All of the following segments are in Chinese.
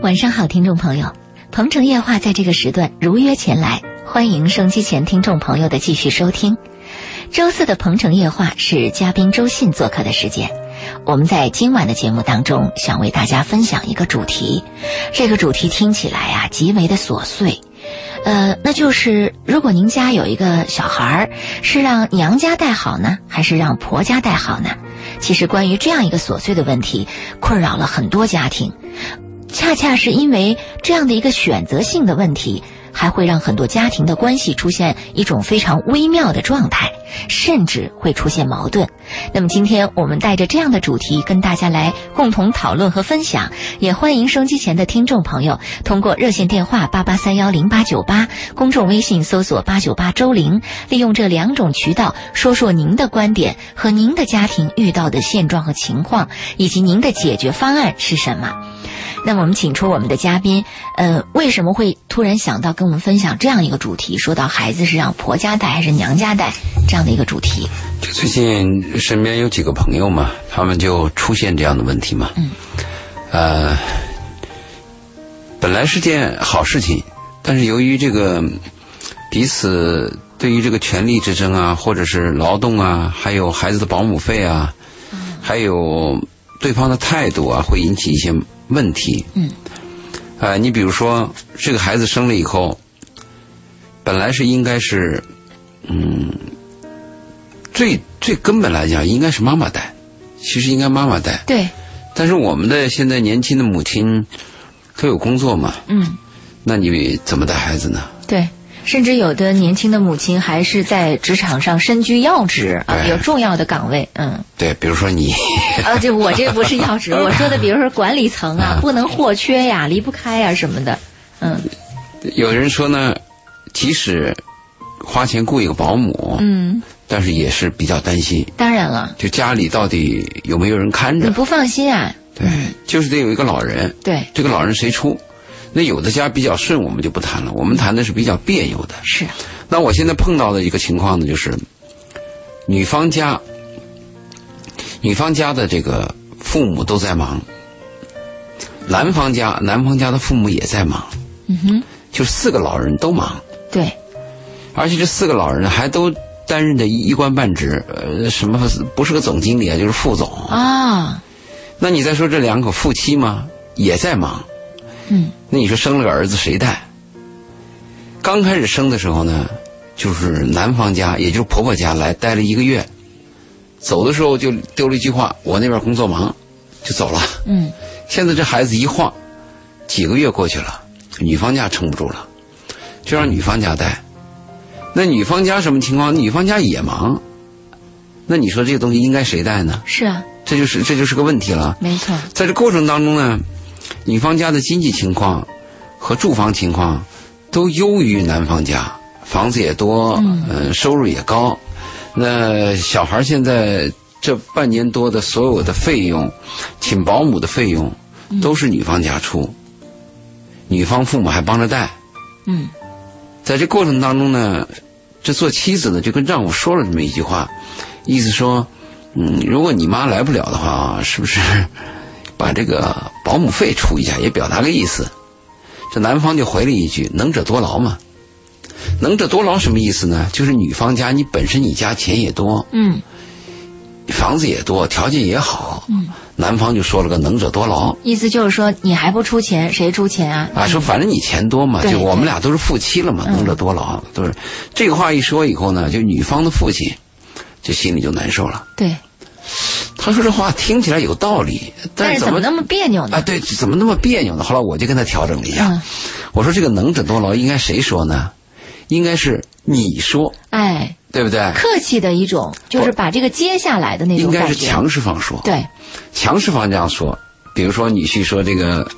晚上好，听众朋友，《鹏城夜话》在这个时段如约前来，欢迎收机前听众朋友的继续收听。周四的《鹏城夜话》是嘉宾周信做客的时间。我们在今晚的节目当中，想为大家分享一个主题。这个主题听起来啊，极为的琐碎。呃，那就是如果您家有一个小孩儿，是让娘家带好呢，还是让婆家带好呢？其实，关于这样一个琐碎的问题，困扰了很多家庭。恰恰是因为这样的一个选择性的问题，还会让很多家庭的关系出现一种非常微妙的状态，甚至会出现矛盾。那么今天我们带着这样的主题跟大家来共同讨论和分享，也欢迎收机前的听众朋友通过热线电话八八三幺零八九八，公众微信搜索八九八周玲，利用这两种渠道说说您的观点和您的家庭遇到的现状和情况，以及您的解决方案是什么。那么我们请出我们的嘉宾，呃，为什么会突然想到跟我们分享这样一个主题？说到孩子是让婆家带还是娘家带这样的一个主题？就最近身边有几个朋友嘛，他们就出现这样的问题嘛。嗯。呃，本来是件好事情，但是由于这个彼此对于这个权力之争啊，或者是劳动啊，还有孩子的保姆费啊，还有对方的态度啊，会引起一些。问题，嗯，啊，你比如说，这个孩子生了以后，本来是应该是，嗯，最最根本来讲，应该是妈妈带，其实应该妈妈带，对。但是我们的现在年轻的母亲都有工作嘛，嗯，那你怎么带孩子呢？对。甚至有的年轻的母亲还是在职场上身居要职啊，有重要的岗位，嗯。对，比如说你。啊，这我这不是要职，我说的，比如说管理层啊，不能或缺呀，离不开呀什么的，嗯。有人说呢，即使花钱雇一个保姆，嗯，但是也是比较担心。当然了。就家里到底有没有人看着？你不放心啊？对，就是得有一个老人。对。这个老人谁出？那有的家比较顺，我们就不谈了。我们谈的是比较别扭的。是。那我现在碰到的一个情况呢，就是女方家，女方家的这个父母都在忙，男方家男方家的父母也在忙。嗯哼。就四个老人都忙。对。而且这四个老人还都担任着一官半职，呃，什么不是个总经理啊，就是副总。啊。那你再说这两口夫妻嘛，也在忙。嗯，那你说生了个儿子谁带？刚开始生的时候呢，就是男方家，也就是婆婆家来待了一个月，走的时候就丢了一句话：“我那边工作忙，就走了。”嗯，现在这孩子一晃，几个月过去了，女方家撑不住了，就让女方家带。那女方家什么情况？女方家也忙，那你说这个东西应该谁带呢？是啊，这就是这就是个问题了。没错，在这过程当中呢。女方家的经济情况和住房情况都优于男方家，房子也多，嗯，收入也高。那小孩现在这半年多的所有的费用，请保姆的费用都是女方家出，女方父母还帮着带。嗯，在这过程当中呢，这做妻子的就跟丈夫说了这么一句话，意思说，嗯，如果你妈来不了的话，是不是？把这个保姆费出一下，也表达个意思。这男方就回了一句：“能者多劳嘛。”能者多劳什么意思呢？就是女方家你本身你家钱也多，嗯，房子也多，条件也好，嗯，男方就说了个“能者多劳”，意思就是说你还不出钱，谁出钱啊？啊，说反正你钱多嘛，就我们俩都是夫妻了嘛，能者多劳，都是这个话一说以后呢，就女方的父亲就心里就难受了。对。他说这话听起来有道理，但是怎么那么别扭呢？啊，对，怎么那么别扭呢？后来我就跟他调整了一下，我说这个能者多劳应该谁说呢？应该是你说，哎，对不对？客气的一种，就是把这个接下来的那种应该是强势方说，对，强势方这样说。比如说女婿说这个，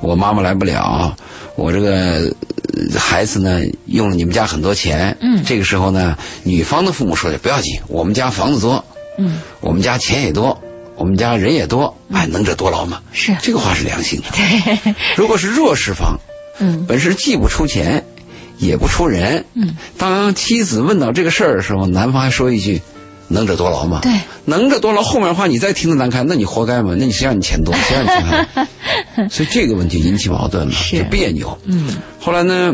我妈妈来不了，我这个呃孩子呢用了你们家很多钱，嗯这个时候呢，女方的父母说的不要紧，我们家房子多，嗯，我们家钱也多，我们家人也多，哎，能者多劳嘛。是这个话是良心的。对，如果是弱势方，嗯本身既不出钱，也不出人，嗯，当妻子问到这个事儿的时候，男方还说一句：“能者多劳嘛。”对，能者多劳后面的话你再听着难堪，那你活该嘛？那你谁让你钱多，谁让你钱多？所以这个问题引起矛盾了，就别扭。嗯后来呢，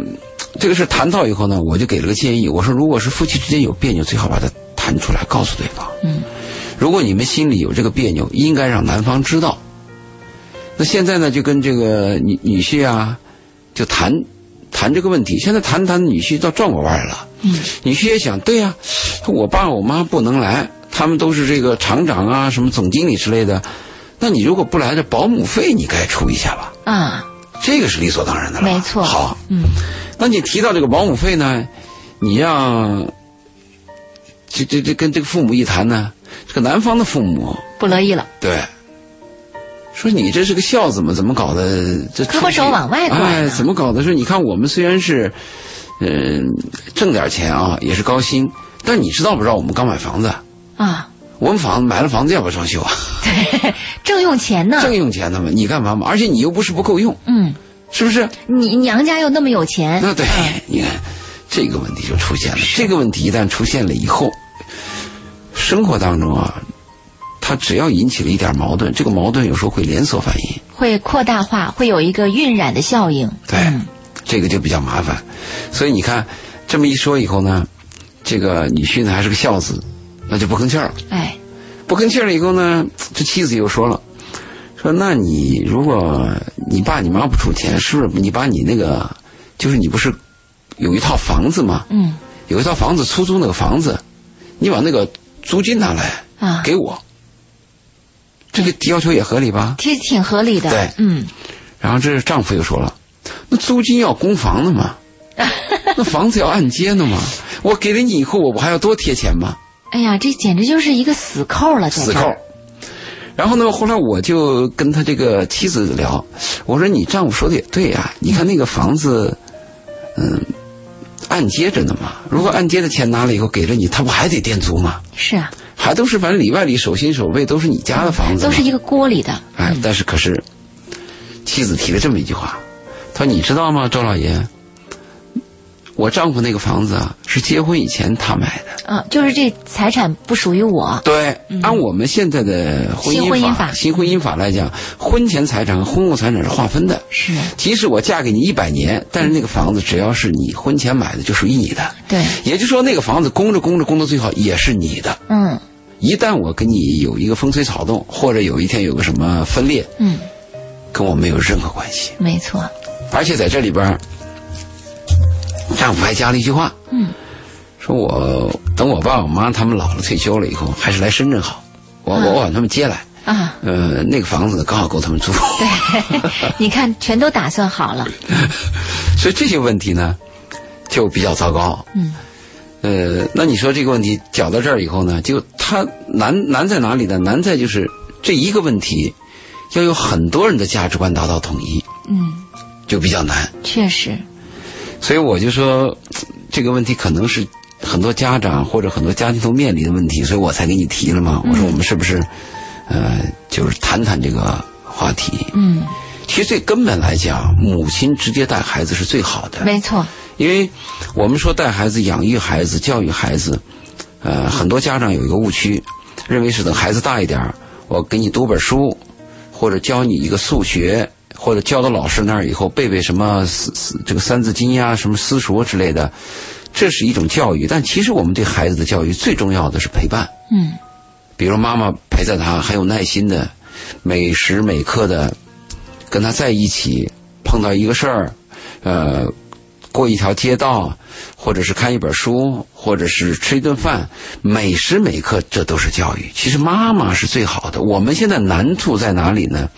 这个事谈到以后呢，我就给了个建议，我说如果是夫妻之间有别扭，最好把它谈出来，告诉对方。嗯，如果你们心里有这个别扭，应该让男方知道。那现在呢，就跟这个女女婿啊，就谈谈这个问题。现在谈谈，女婿倒转过弯来了。嗯，女婿也想，对呀、我爸我妈不能来，他们都是这个厂长啊，什么总经理之类的。那你如果不来，这保姆费你该出一下吧？啊，这个是理所当然的了。没错好，嗯那你提到这个保姆费呢，你让这这这跟这个父母一谈呢，这个男方的父母不乐意了，对说你这是个孝子嘛，怎么搞的？这胳膊肘往外拐怎么搞的？说你看我们虽然是嗯、挣点钱啊，也是高薪，但你知道不知道我们刚买房子？啊，我们房子买了房子要不要装修啊？对，正用钱呢，正用钱呢嘛，你干嘛嘛？而且你又不是不够用，嗯，是不是？你娘家又那么有钱，那对，你看这个问题就出现了。这个问题一旦出现了以后，生活当中啊，它只要引起了一点矛盾，这个矛盾有时候会连锁反应，会扩大化，会有一个晕染的效应，对，嗯这个就比较麻烦。所以你看这么一说以后呢，这个女婿呢还是个孝子，那就不吭气儿了。哎，不吭气儿了以后呢，这妻子又说了，说那你如果你爸你妈不出钱，是不是你把你那个就是你不是有一套房子吗？嗯有一套房子出租那个房子，你把那个租金拿来啊，给我，这个要求也合理吧？其实挺合理的，对嗯，然后这丈夫又说了，那租金要供房的嘛，那房子要按揭的嘛，我给了你以后，我不还要多贴钱吗？哎呀，这简直就是一个死扣了，在死扣。。然后呢，后来我就跟他这个妻子聊，我说你丈夫说的也对呀、你看那个房子，嗯，按揭着呢嘛，如果按揭的钱拿了以后给了你，他不还得垫租吗？是啊，还都是反正里外里手心手背都是你家的房子嘛，都是一个锅里的，哎，但是可是，妻子提了这么一句话，她说：“你知道吗，周老爷，我丈夫那个房子啊，是结婚以前他买的。啊，就是这财产不属于我，对，按我们现在的婚新婚姻姻法新婚姻法来讲，婚前财产和婚后财产是划分的。是即使我嫁给你一百年，但是那个房子只要是你婚前买的，就属于你的。对，也就是说，那个房子供着供着供到最后也是你的。嗯一旦我跟你有一个风吹草动，或者有一天有个什么分裂，嗯，跟我没有任何关系。没错，而且在这里边儿，丈夫还加了一句话，嗯，说我等我爸我妈他们老了退休了以后，还是来深圳好，我我我把他们接来，啊，呃，那个房子刚好够他们住。对，你看全都打算好了，所以这些问题呢，就比较糟糕。嗯，呃，那你说这个问题搅到这儿以后呢，就它难难在哪里呢？难在就是这一个问题，要有很多人的价值观达到统一，嗯，就比较难。确实，所以我就说，这个问题可能是很多家长或者很多家庭都面临的问题，所以我才给你提了嘛。我说我们是不是，呃，就是谈谈这个话题？嗯，其实最根本来讲，母亲直接带孩子是最好的。没错，因为我们说带孩子、养育孩子、教育孩子，呃，很多家长有一个误区，认为是等孩子大一点我给你读本书，或者教你一个数学，或者教到老师那儿以后背背什么四四这个三字经呀、什么私塾之类的，这是一种教育。但其实我们对孩子的教育最重要的是陪伴，嗯比如妈妈陪着他很有耐心的，每时每刻的跟他在一起，碰到一个事儿，呃，过一条街道，或者是看一本书，或者是吃一顿饭，每时每刻这都是教育。其实妈妈是最好的。我们现在难处在哪里呢？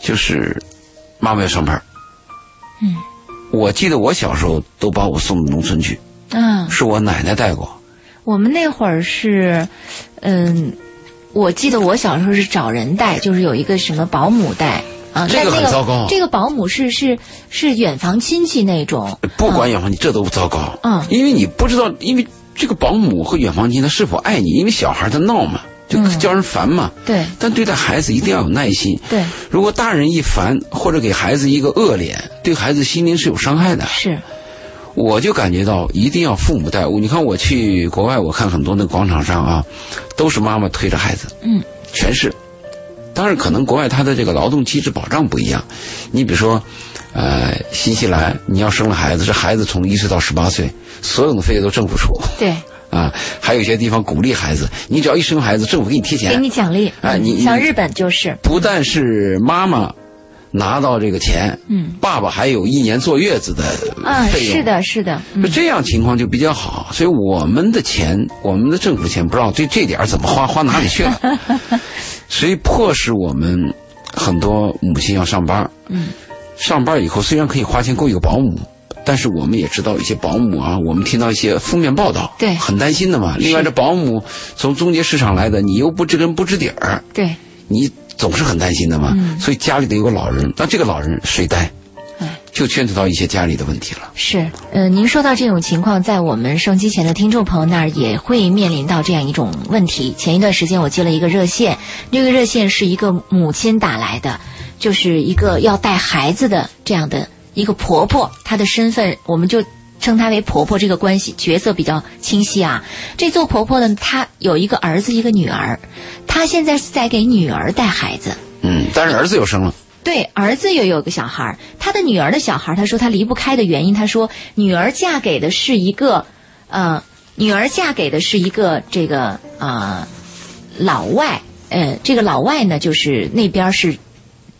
就是妈妈要上班。嗯，我记得我小时候都把我送到农村去，嗯，是我奶奶带过。我们那会儿是，嗯，我记得我小时候是找人带，就是有一个什么保姆带啊，这个但很糟糕这个保姆是是是远房亲戚那种，不管远房亲，这都糟糕。嗯因为你不知道，因为这个保姆和远房亲他是否爱你，因为小孩他闹嘛，就嗯叫人烦嘛。对但对待孩子一定要有耐心。对如果大人一烦或者给孩子一个恶脸，对孩子心灵是有伤害的。是，我就感觉到一定要父母带物。你看我去国外，我看很多那广场上啊，都是妈妈推着孩子，嗯，全是。当然，可能国外他的这个劳动机制保障不一样。你比如说，呃，新西兰你要生了孩子，这孩子从一岁到十八岁，所有的费用都政府出对，啊。还有一些地方鼓励孩子，你只要一生孩子，政府给你贴钱。给你奖励，嗯哎你你像日本就是，不但是妈妈拿到这个钱，嗯，爸爸还有一年坐月子的啊，费用。是的，是的，这样情况就比较好，所以我们的钱，我们的政府钱不知道这这点儿怎么花，花哪里去了，所以迫使我们很多母亲要上班。嗯，上班以后虽然可以花钱雇一个保姆，但是我们也知道一些保姆啊，我们听到一些负面报道，对很担心的嘛。另外，这保姆从中介市场来的，你又不知根不知底儿，对，你总是很担心的嘛。嗯所以家里得有个老人，那这个老人谁带哎？就牵扯到一些家里的问题了。是，呃，您说到这种情况，在我们收机前的听众朋友那儿也会面临到这样一种问题。前一段时间我接了一个热线，这个热线是一个母亲打来的，就是一个要带孩子的这样的一个婆婆，她的身份我们就称她为婆婆，这个关系角色比较清晰啊。这做婆婆的她有一个儿子，一个女儿，她现在是在给女儿带孩子。嗯，但是儿子又生了。对，儿子也有个小孩儿，他的女儿的小孩儿，他说他离不开的原因，他说女儿嫁给的是一个，呃，女儿嫁给的是一个这个呃老外，呃，这个老外呢，就是那边是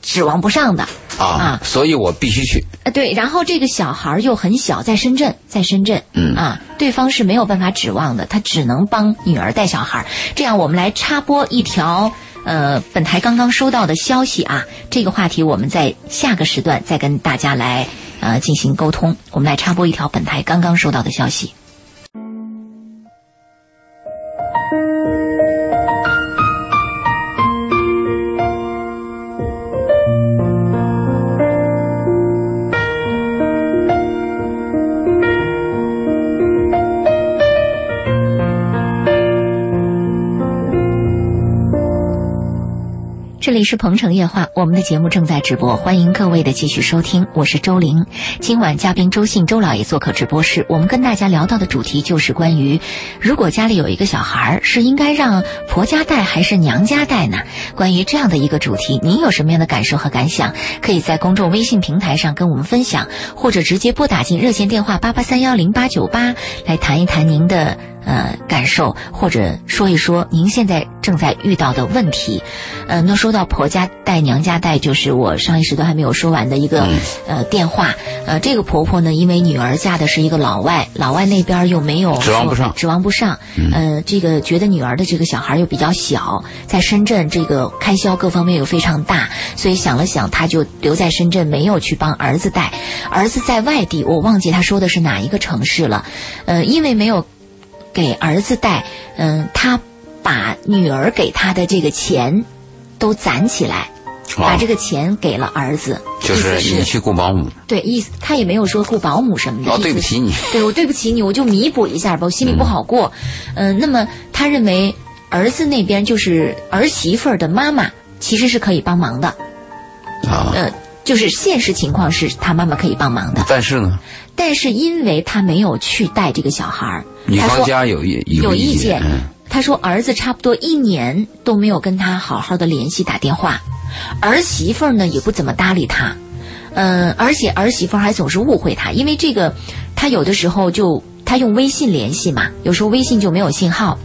指望不上的，啊，啊所以我必须去。呃，对，然后这个小孩儿又很小，在深圳，在深圳，嗯啊，对方是没有办法指望的，他只能帮女儿带小孩儿。这样，我们来插播一条，呃，本台刚刚收到的消息啊，这个话题我们在下个时段再跟大家来呃进行沟通。我们来插播一条本台刚刚收到的消息。这里是鹏城夜话，我们的节目正在直播，欢迎各位的继续收听，我是周玲。今晚嘉宾周信周老爷做客直播室，我们跟大家聊到的主题就是关于，如果家里有一个小孩儿，是应该让婆家带还是娘家带呢？关于这样的一个主题，您有什么样的感受和感想？可以在公众微信平台上跟我们分享，或者直接拨打进热线电话八八三幺零八九八来谈一谈您的呃感受，或者说一说您现在正在遇到的问题。呃，那说到婆家带、娘家带，就是我上一时段还没有说完的一个、嗯呃电话。呃，这个婆婆呢，因为女儿嫁的是一个老外，老外那边又没有指望不上指望不上。呃，这个觉得女儿的这个小孩又比较小，在深圳这个开销各方面又非常大，所以想了想，她就留在深圳，没有去帮儿子带。儿子在外地，我忘记他说的是哪一个城市了。呃，因为没有给儿子带，嗯、他把女儿给他的这个钱都攒起来，把啊这个钱给了儿子，就是你去雇保姆。对意思，他也没有说雇保姆什么的。哦，对不起你。对我对不起你，我就弥补一下吧，我心里不好过。嗯、那么他认为儿子那边就是儿媳妇儿的妈妈其实是可以帮忙的，啊，呃，就是现实情况是他妈妈可以帮忙的，但是呢，但是因为他没有去带这个小孩儿，女方家有意有意意见。嗯，他说儿子差不多一年都没有跟他好好的联系打电话，儿媳妇儿呢也不怎么搭理他，嗯、而且儿媳妇儿还总是误会他，因为这个他有的时候就他用微信联系嘛，有时候微信就没有信号。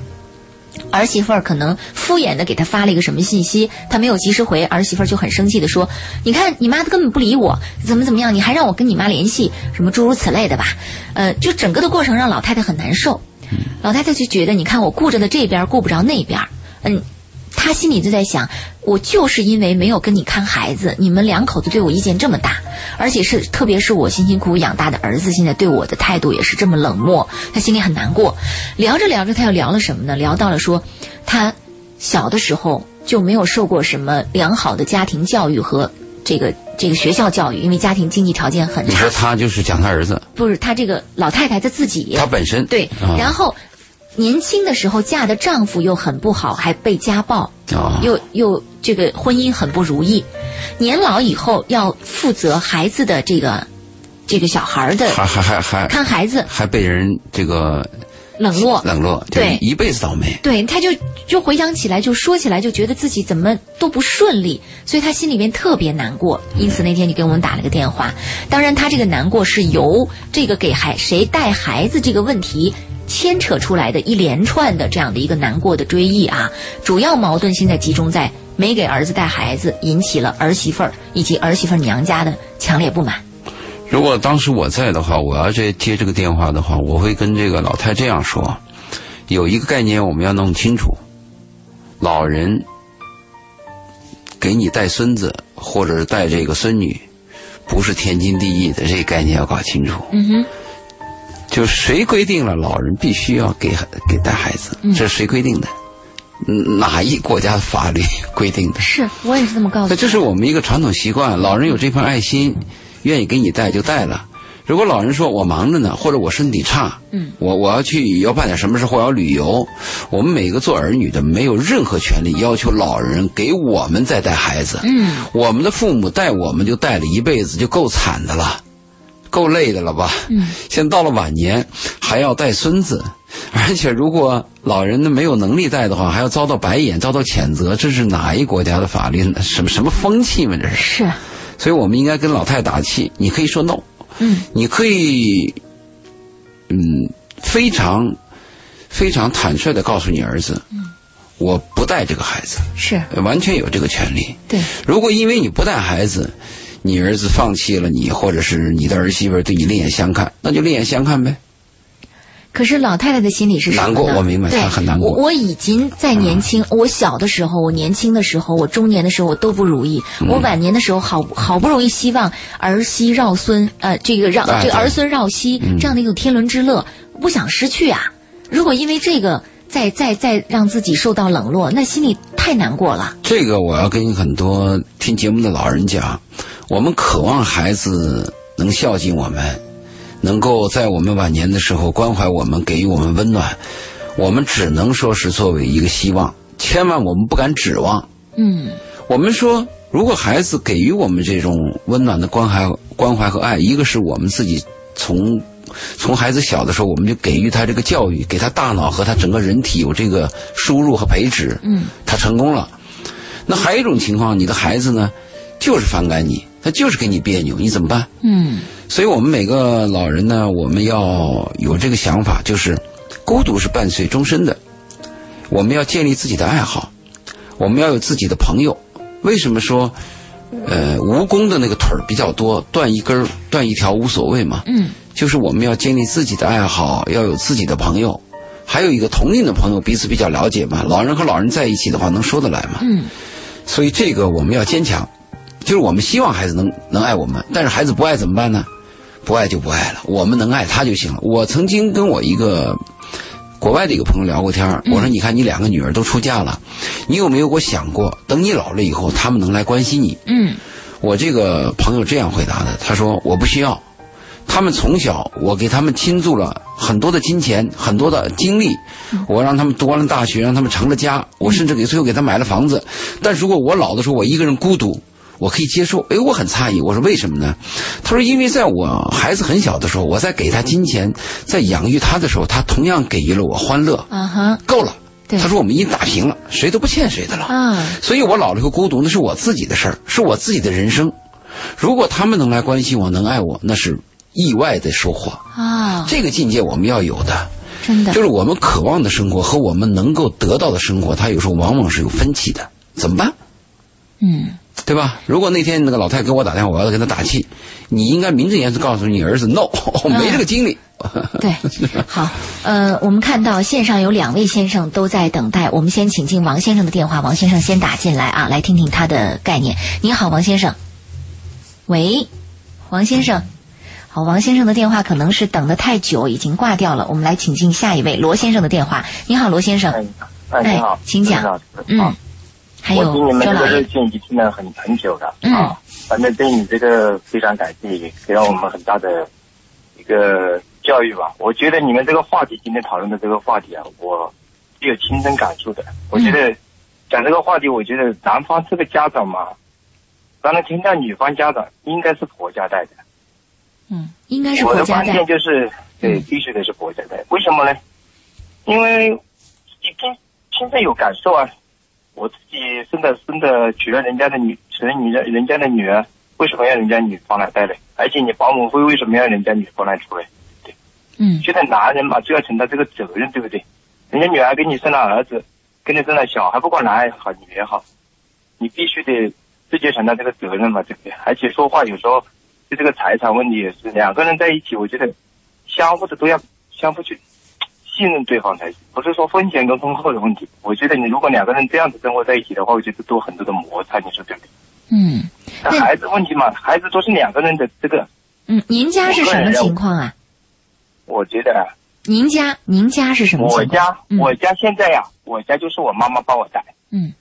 儿媳妇儿可能敷衍的给他发了一个什么信息，他没有及时回，儿媳妇儿就很生气的说：“你看你妈根本不理我，怎么怎么样，你还让我跟你妈联系，什么诸如此类的吧？”呃，就整个的过程让老太太很难受。老太太就觉得，你看我顾着的这边，顾不着那边，嗯，她心里就在想，我就是因为没有跟你看孩子，你们两口子对我意见这么大，而且是特别是我辛辛苦苦养大的儿子，现在对我的态度也是这么冷漠，他心里很难过。聊着聊着，他又聊了什么呢？聊到了说，他小的时候就没有受过什么良好的家庭教育和。这这个这个学校教育，因为家庭经济条件很差。你说他就是讲他儿子，不是他这个老太太她自己，他本身对，啊然后年轻的时候嫁的丈夫又很不好，还被家暴，啊又又这个婚姻很不如意，年老以后要负责孩子的这个这个小孩儿的还还还还看孩子，还被人这个冷落。冷落，对一辈子倒霉。对，他就就回想起来，就说起来，就觉得自己怎么都不顺利，所以他心里面特别难过。因此那天就给我们打了个电话。当然，他这个难过是由这个给孩谁带孩子这个问题牵扯出来的一连串的这样的一个难过的追忆啊。主要矛盾现在集中在没给儿子带孩子，引起了儿媳妇儿以及儿媳妇儿娘家的强烈不满。如果当时我在的话，我要接接这个电话的话，我会跟这个老太这样说：有一个概念我们要弄清楚，老人给你带孙子或者是带这个孙女，不是天经地义的，这个概念要搞清楚。嗯哼，就谁规定了老人必须要给给带孩子？这是谁规定的？嗯哪一国家的法律规定的？是我也是这么告诉他。那这是我们一个传统习惯，老人有这份爱心，愿意给你带就带了。如果老人说我忙着呢，或者我身体差，嗯，我我要去要办点什么事或要旅游，我们每个做儿女的没有任何权利要求老人给我们再带孩子。嗯，我们的父母带我们就带了一辈子，就够惨的了，够累的了吧？嗯，现在到了晚年还要带孙子，而且如果老人呢没有能力带的话，还要遭到白眼、遭到谴责，这是哪一国家的法律呢？什么什么风气嘛？这是。是，所以我们应该跟老太打气，你可以说 no，嗯你可以，嗯，非常非常坦率的告诉你儿子，嗯我不带这个孩子，是，完全有这个权利。对，如果因为你不带孩子，你儿子放弃了你，或者是你的儿媳妇对你另眼相看，那就另眼相看呗。可是老太太的心里是什么难过我明白她很难过我我已经在年轻，我小的时候，我年轻的时候，我中年的时候，我都不如意。嗯我晚年的时候好，好不容易希望儿媳绕孙，呃，这个绕哎对这个儿孙绕膝嗯这样的一种天伦之乐，不想失去啊。如果因为这个再再再让自己受到冷落，那心里太难过了。这个我要跟很多听节目的老人讲，我们渴望孩子能孝敬我们，能够在我们晚年的时候关怀我们，给予我们温暖。我们只能说是作为一个希望，千万我们不敢指望。嗯我们说，如果孩子给予我们这种温暖的关怀、关怀和爱，一个是我们自己从从孩子小的时候，我们就给予他这个教育，给他大脑和他整个人体有这个输入和培植，嗯，他成功了。那还有一种情况，你的孩子呢，就是反感你，他就是跟你别扭，你怎么办？嗯所以我们每个老人呢，我们要有这个想法，就是孤独是伴随终身的。我们要建立自己的爱好，我们要有自己的朋友。为什么说，呃，蜈蚣的那个腿儿比较多，断一根儿断一条无所谓嘛？嗯就是我们要建立自己的爱好，要有自己的朋友，还有一个同龄的朋友，彼此比较了解嘛。老人和老人在一起的话，能说得来嘛？嗯所以这个我们要坚强，就是我们希望孩子能能爱我们，但是孩子不爱怎么办呢？不爱就不爱了，我们能爱他就行了。我曾经跟我一个国外的一个朋友聊过天儿我说：“你看你两个女儿都出嫁了，你有没有过想过，等你老了以后，他们能来关心你？”嗯我这个朋友这样回答的，他说：“我不需要，他们从小我给他们倾注了很多的金钱，很多的精力，我让他们读完了大学，让他们成了家，我甚至给最后给他买了房子。但如果我老的时候我一个人孤独，我可以接受。哎，我很诧异，我说为什么呢？他说因为在我孩子很小的时候，我在给他金钱，在养育他的时候，他同样给予了我欢乐，啊哈够了。他说我们已经打平了，谁都不欠谁的了。啊所以我老了以后孤独，那是我自己的事儿，是我自己的人生。如果他们能来关心我，能爱我，那是意外的收获。啊，这个境界我们要有的，真的就是我们渴望的生活和我们能够得到的生活，它有时候往往是有分歧的。怎么办？嗯对吧？如果那天那个老太太给我打电话，我要跟她打气，你应该名正言顺告诉你儿子，no，我没这个精力。对，好，呃，我们看到线上有两位先生都在等待，我们先请进王先生的电话，王先生先打进来啊，来听听他的概念。你好，王先生。喂，王先生。好，王先生的电话可能是等的太久，已经挂掉了。我们来请进下一位罗先生的电话。你好，罗先生。哎，哎，你好，请讲嗯啊，还有我听你们这个周老爷。热线已经听了很很久了嗯啊，反正对你这个非常感谢，也给了我们很大的一个教育吧。我觉得你们这个话题今天讨论的这个话题啊，我是有亲身感触的。我觉得讲这个话题，我觉得男方这个家长嘛，当然听到女方家长应该是婆家带的。嗯，应该是我的婆家带观念。就是，对，嗯必须得是国家带。为什么呢？因为你亲亲身有感受啊。我自己生的生的娶了人家的女，娶了人家人家的女儿，为什么要人家女方来带呢？而且你保姆费为什么要人家女方来出呢？嗯现在男人嘛就要承担这个责任，对不对？人家女儿给你生了儿子，给你生了小孩，不管男也好，女也好，你必须得自己承担这个责任嘛，对不对？而且说话有时候就这个财产问题也是，两个人在一起，我觉得相互的都要相互去信任对方才行，不是说婚前跟婚后的问题。我觉得你如果两个人这样子生活在一起的话，我觉得多很多的摩擦，你说对不对？嗯那孩子问题嘛，孩子都是两个人的这个，嗯，您家是什么情况啊？我觉得啊您家您家是什么我情况？家嗯我家现在呀、我家就是我妈妈帮我带。嗯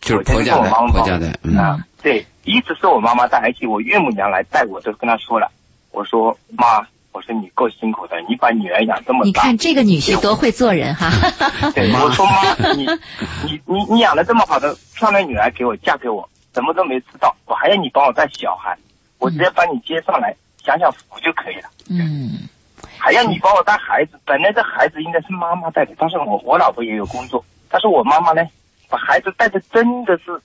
就是婆家带，婆家带，嗯，啊，对，一直是我妈妈带，而且我岳母娘来带我都跟她说了，我说妈，我说你够辛苦的，你把女儿养这么大，你看这个女婿多会做人哈！对，我说妈，你 你你你养了这么好的漂亮女儿给我嫁给我，什么都没吃到，我还要你帮我带小孩，我直接把你接上来享享福就可以了，嗯还要你帮我带孩子，本来这孩子应该是妈妈带的，但是我我老婆也有工作，但是我妈妈呢，把孩子带的真的是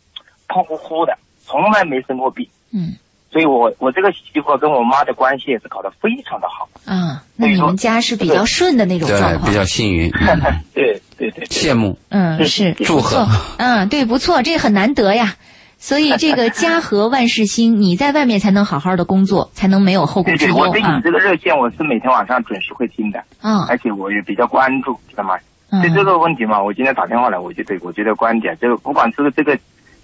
胖乎乎的，从来没生过病。嗯。所以我我这个媳妇跟我妈的关系也是搞得非常的好。啊，那你们家是比较顺的那种状对，况比。较幸运，嗯。对对对，羡慕，嗯，是。祝贺，嗯，对，不错，这很难得呀。所以这个 家和万事兴，你在外面才能好好的工作，才能没有后顾之对对，忧啊。我对你这个热线我是每天晚上准时会听的，嗯而且我也比较关注，知道吗？嗯。对这个问题嘛，我今天打电话来，我就对我觉得观点，这个不管这个这个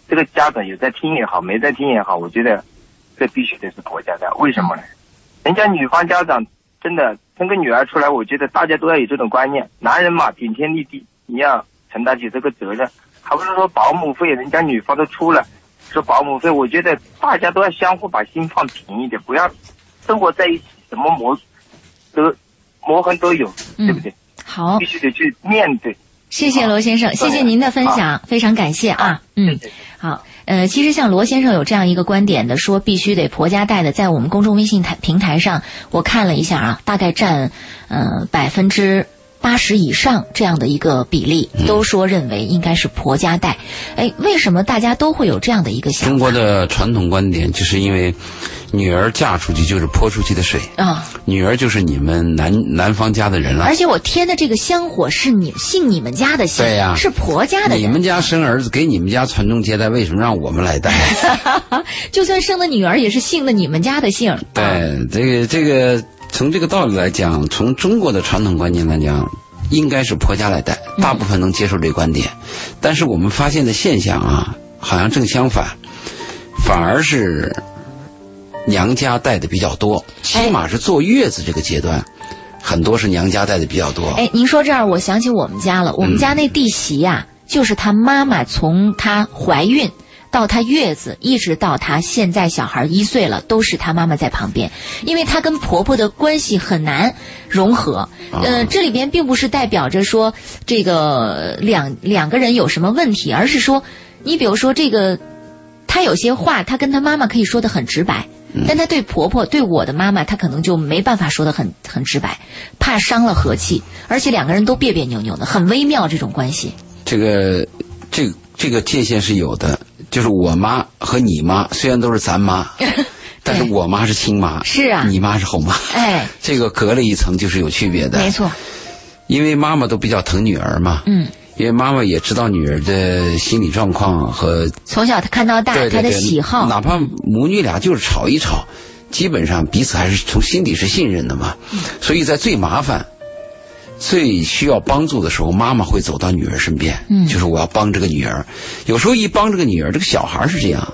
这个家长有在听也好，没在听也好，我觉得这必须得是国家的。为什么呢？人家女方家长真的生个女儿出来，我觉得大家都要有这种观念，男人嘛顶天立地，你要承担起这个责任，还不是说保姆费人家女方都出了，说保姆费，我觉得大家都要相互把心放平一点，不要生活在一起，什么磨都磨痕都有，对不对？好必，须得去面对。谢谢罗先生，谢谢您的分享，非常感谢啊，嗯。好，呃，其实像罗先生有这样一个观点的，说必须得婆家带的，在我们公众微信台平台上，我看了一下啊，大概占呃百分之八十以上这样的一个比例，都说认为应该是婆家带。哎，为什么大家都会有这样的一个想法？中国的传统观点就是因为女儿嫁出去就是泼出去的水，啊，女儿就是你们男男方家的人了而。且我添的这个香火是你姓你们家的姓，对呀是婆家的人。你们家生儿子给你们家传宗接代，为什么让我们来带？就算生的女儿也是姓的你们家的姓。啊，对，这个这个从这个道理来讲，从中国的传统观念来讲，应该是婆家来带，大部分能接受这个观点。但是我们发现的现象啊，好像正相反，反而是娘家带的比较多，起码是坐月子这个阶段，很多是娘家带的比较多。哎，您说这儿，我想起我们家了。我们家那弟媳呀、就是她妈妈从她怀孕到她月子，一直到她现在小孩一岁了，都是她妈妈在旁边，因为她跟婆婆的关系很难融合。呃，这里边并不是代表着说这个两两个人有什么问题，而是说，你比如说这个，她有些话，她跟她妈妈可以说的很直白。但她对婆婆、对我的妈妈，她可能就没办法说的很很直白，怕伤了和气，而且两个人都别别扭扭的，很微妙这种关系。这个这个这个界限是有的，就是我妈和你妈虽然都是咱妈，但是我妈是亲妈，是啊你妈是后妈，哎，这个隔了一层就是有区别的。没，错，因为妈妈都比较疼女儿嘛，嗯，因为妈妈也知道女儿的心理状况和从小她看到大，她的喜好，哪怕母女俩就是吵一吵，基本上彼此还是从心底是信任的嘛。嗯所以在最麻烦、最需要帮助的时候，妈妈会走到女儿身边，嗯就是我要帮这个女儿。有时候一帮这个女儿，这个小孩是这样，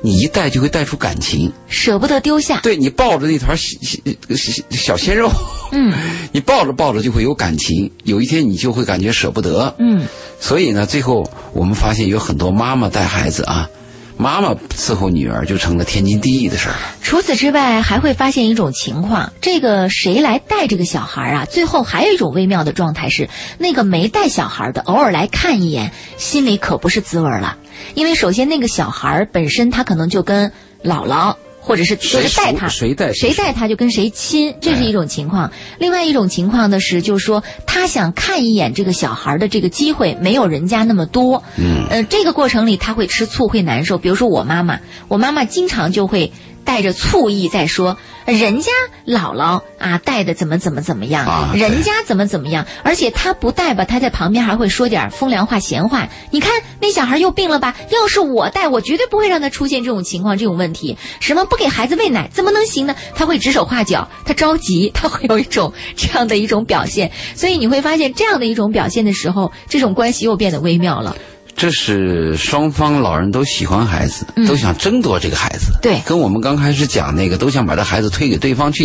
你一带就会带出感情。舍不得丢下。对你抱着那团小小小鲜肉，嗯 你抱着抱着就会有感情，有一天你就会感觉舍不得。嗯所以呢，最后我们发现有很多妈妈带孩子啊，妈妈伺候女儿就成了天经地义的事儿了。除此之外，还会发现一种情况：这个谁来带这个小孩啊？最后还有一种微妙的状态是，那个没带小孩的偶尔来看一眼，心里可不是滋味了。因为首先那个小孩本身他可能就跟姥姥。或者是就是带他，谁带谁带他就跟谁亲，这是一种情况。另外一种情况呢是，就是说他想看一眼这个小孩的这个机会没有人家那么多。嗯，呃，这个过程里他会吃醋，会难受。比如说我妈妈，我妈妈经常就会。带着醋意在说，人家姥姥啊带的怎么怎么怎么样，人家怎么怎么样，而且他不带吧，他在旁边还会说点风凉话闲话。你看那小孩又病了吧？要是我带，我绝对不会让他出现这种情况、这种问题。什么不给孩子喂奶，怎么能行呢？他会指手画脚，他着急，他会有一种这样的一种表现。所以你会发现，这样的一种表现的时候，这种关系又变得微妙了。这是双方老人都喜欢孩子，都想争夺这个孩子。对，跟我们刚开始讲那个都想把这孩子推给对方去，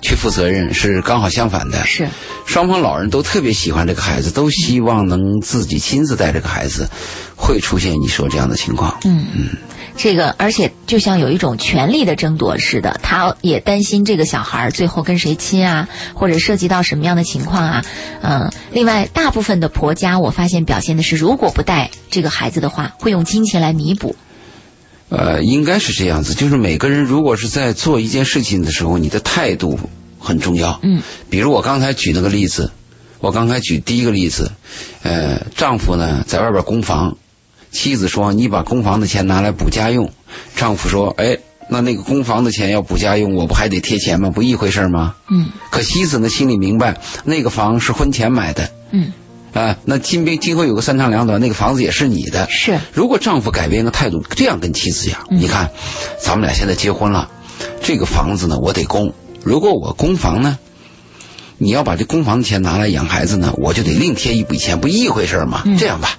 去负责任是刚好相反的。是，双方老人都特别喜欢这个孩子，都希望能自己亲自带这个孩子，会出现你说这样的情况。嗯嗯。这个，而且就像有一种权力的争夺似的，他也担心这个小孩最后跟谁亲啊，或者涉及到什么样的情况啊？嗯，另外，大部分的婆家我发现表现的是，如果不带这个孩子的话，会用金钱来弥补。呃，应该是这样子，就是每个人如果是在做一件事情的时候，你的态度很重要。嗯，比如我刚才举那个例子，我刚才举第一个例子，呃，丈夫呢在外边供房。妻子说：“你把公房的钱拿来补家用。”丈夫说：“哎，那那个公房的钱要补家用，我不还得贴钱吗？不一回事吗？”嗯。可妻子呢，心里明白，那个房是婚前买的。嗯。啊，那今边今后有个三长两短，那个房子也是你的。是。如果丈夫改变个态度，这样跟妻子讲：“你看，咱们俩现在结婚了，这个房子呢，我得供。如果我供房呢，你要把这公房的钱拿来养孩子呢，我就得另贴一笔钱，不一回事吗？这样吧。”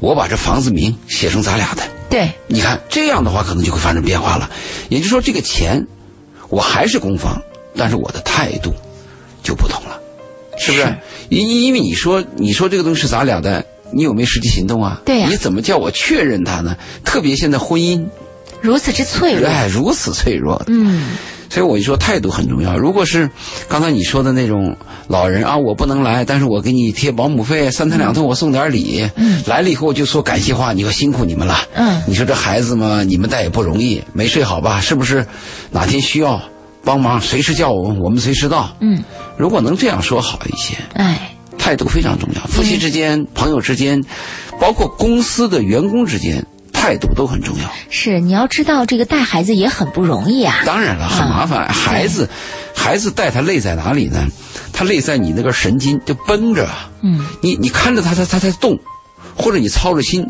我把这房子名写成咱俩的，对，你看这样的话可能就会发生变化了。也就是说，这个钱我还是公房，但是我的态度就不同了，是不是？因因为你说你说这个东西是咱俩的，你有没有实际行动啊？对呀。你怎么叫我确认它呢？特别现在婚姻如此之脆弱，哎，如此脆弱。嗯。所以我就说态度很重要。如果是刚才你说的那种老人啊，我不能来，但是我给你贴保姆费，三天两头我送点礼。嗯，来了以后我就说感谢话，你说辛苦你们了。嗯，你说这孩子嘛，你们带也不容易，没睡好吧？是不是？哪天需要帮忙，随时叫我们，我们随时到。嗯，如果能这样说好一些。哎，态度非常重要，夫妻之间、朋友之间，包括公司的员工之间。态度都很重要。是，你要知道，这个带孩子也很不容易啊。当然了，很麻烦。孩子，孩子带他累在哪里呢？他累在你那根神经就绷着。嗯。你你看着他，他他在动，或者你操着心，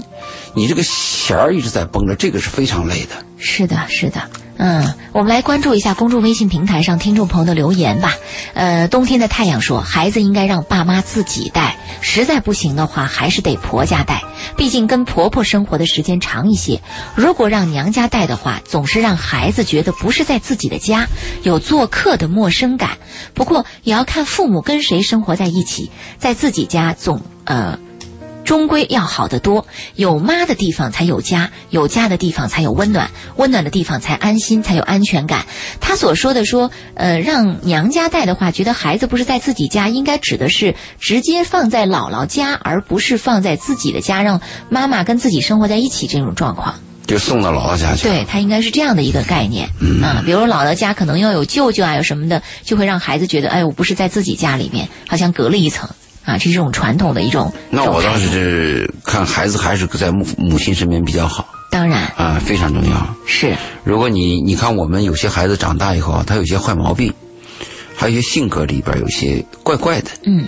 你这个弦儿一直在绷着，这个是非常累的。是的，是的。嗯，我们来关注一下公众微信平台上听众朋友的留言吧。呃，冬天的太阳说，孩子应该让爸妈自己带，实在不行的话，还是得婆家带，毕竟跟婆婆生活的时间长一些。如果让娘家带的话，总是让孩子觉得不是在自己的家，有做客的陌生感。不过也要看父母跟谁生活在一起，在自己家总呃。终归要好得多，有妈的地方才有家，有家的地方才有温暖，温暖的地方才安心，才有安全感。他所说的说，呃，让娘家带的话，觉得孩子不是在自己家，应该指的是直接放在姥姥家，而不是放在自己的家，让妈妈跟自己生活在一起这种状况。就送到姥姥家去。对他应该是这样的一个概念啊，比如姥姥家可能要有舅舅啊，有什么的，就会让孩子觉得，哎，我不是在自己家里面，好像隔了一层。啊，这是这种传统的一种。那我倒是看孩子还是在母母亲身边比较好。当然啊，非常重要。是。如果你你看我们有些孩子长大以后，他有些坏毛病，还有一些性格里边有些怪怪的。嗯。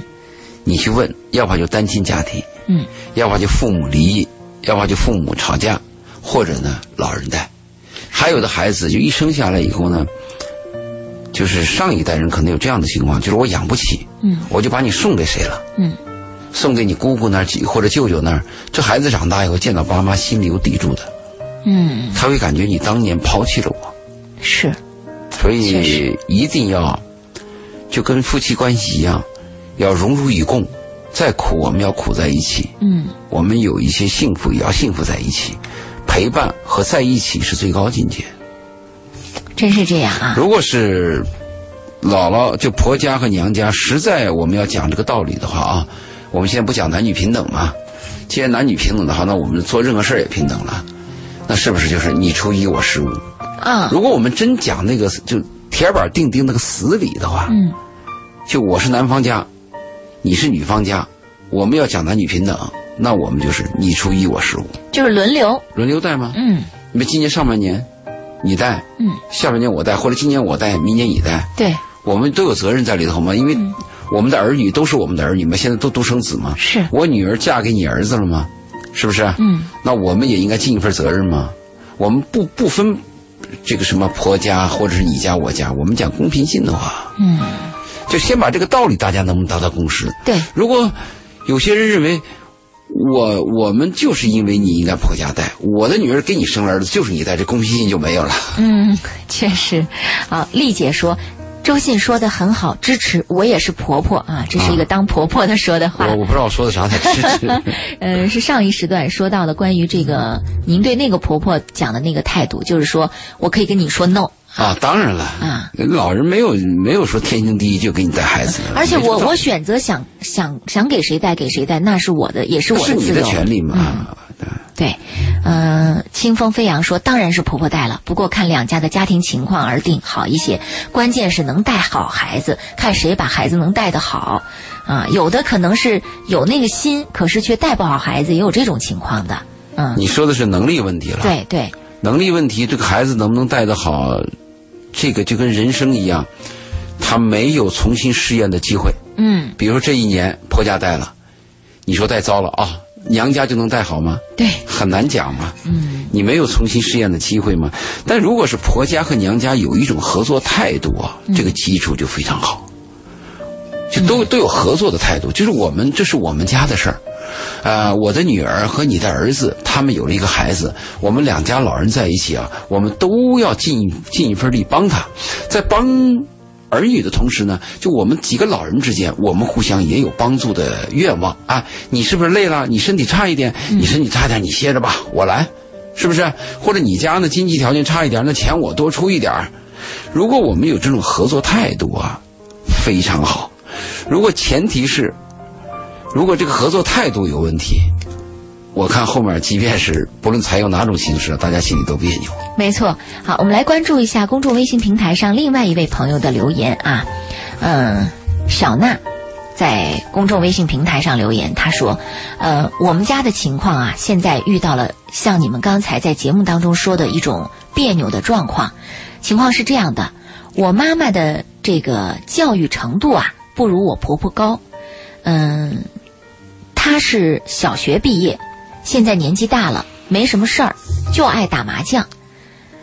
你去问，要不就单亲家庭。嗯。要不就父母离异，要不就父母吵架，或者呢老人带，还有的孩子就一生下来以后呢。就是上一代人可能有这样的情况，就是我养不起，嗯，我就把你送给谁了，嗯，送给你姑姑那儿或者舅舅那儿。这孩子长大以后见到爸妈，心里有抵触的，嗯，他会感觉你当年抛弃了我，是，所以一定要就跟夫妻关系一样，要荣辱与共，再苦我们要苦在一起，嗯，我们有一些幸福也要幸福在一起。陪伴和在一起是最高境界。真是这样啊！如果是姥姥就婆家和娘家，实在我们要讲这个道理的话啊，我们现在不讲男女平等嘛？既然男女平等的话，那我们做任何事儿也平等了。那是不是就是你出一我十五？啊，如果我们真讲那个就铁板钉钉那个死理的话，嗯，就我是男方家，你是女方家，我们要讲男女平等，那我们就是你出一我十五，就是轮流，轮流带吗？嗯你们今年上半年你带，嗯，下半年我带，或者今年我带，明年你带，对，我们都有责任在里头嘛，因为我们的儿女都是我们的儿女嘛，现在都独生子嘛，是，我女儿嫁给你儿子了吗？是不是？嗯，那我们也应该尽一份责任嘛。我们不不分这个什么婆家或者是你家我家，我们讲公平性的话，嗯，就先把这个道理大家能不能达到共识？对，如果有些人认为我我们就是因为你应该婆家带，我的女儿给你生儿子就是你带，这公平性就没有了。嗯，确实。啊，丽姐说。周信说的很好，支持我也是婆婆啊，这是一个当婆婆的说的话。我我不知道我说的啥才支持。呃，是上一时段说到的关于这个您对那个婆婆讲的那个态度，就是说我可以跟你说 no 啊，当然了。啊，老人没有没有说天经地义就给你带孩子，而且我我选择想想想给谁带给谁带，那是我的，也是我的是你的权利嘛。嗯对，呃，清风飞扬说，当然是婆婆带了，不过看两家的家庭情况而定，好一些。关键是能带好孩子，看谁把孩子能带得好。啊，有的可能是有那个心，可是却带不好孩子，也有这种情况的。嗯，你说的是能力问题了。对对，能力问题，这个孩子能不能带得好，这个就跟人生一样，他没有重新试验的机会。嗯，比如说这一年婆家带了，你说带糟了啊。娘家就能带好吗？对，很难讲嘛。嗯，你没有重新试验的机会吗。但如果是婆家和娘家有一种合作态度啊，嗯、这个基础就非常好，就都、嗯、都有合作的态度。就是我们这是我们家的事儿，啊、呃，我的女儿和你的儿子，他们有了一个孩子，我们两家老人在一起啊，我们都要尽尽一份力帮他，在帮。儿女的同时呢，就我们几个老人之间，我们互相也有帮助的愿望啊。你是不是累了？你身体差一点，你身体差点，你歇着吧，我来，是不是？或者你家呢经济条件差一点，那钱我多出一点。如果我们有这种合作态度啊，非常好。如果前提是，如果这个合作态度有问题，我看后面即便是不论采用哪种形式，大家心里都别扭。没错，好，我们来关注一下公众微信平台上另外一位朋友的留言啊，嗯，小娜在公众微信平台上留言，她说，呃，我们家的情况啊，现在遇到了像你们刚才在节目当中说的一种别扭的状况，情况是这样的，我妈妈的这个教育程度啊，不如我婆婆高，嗯，她是小学毕业，现在年纪大了，没什么事儿，就爱打麻将。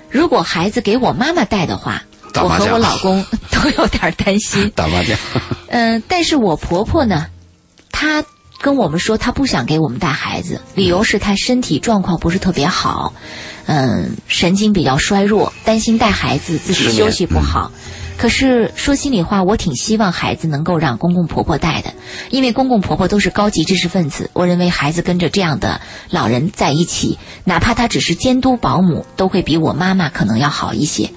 如果孩子给我妈妈带的话，我和我老公 都有点担心。打麻将。嗯、呃，但是我婆婆呢，她跟我们说她不想给我们带孩子，理由是她身体状况不是特别好，嗯，神经比较衰弱，担心带孩子自己休息不好。可是说心里话，我挺希望孩子能够让公公婆婆带的，因为公公婆婆都是高级知识分子。我认为孩子跟着这样的老人在一起，哪怕他只是监督保姆，都会比我妈妈可能要好一些。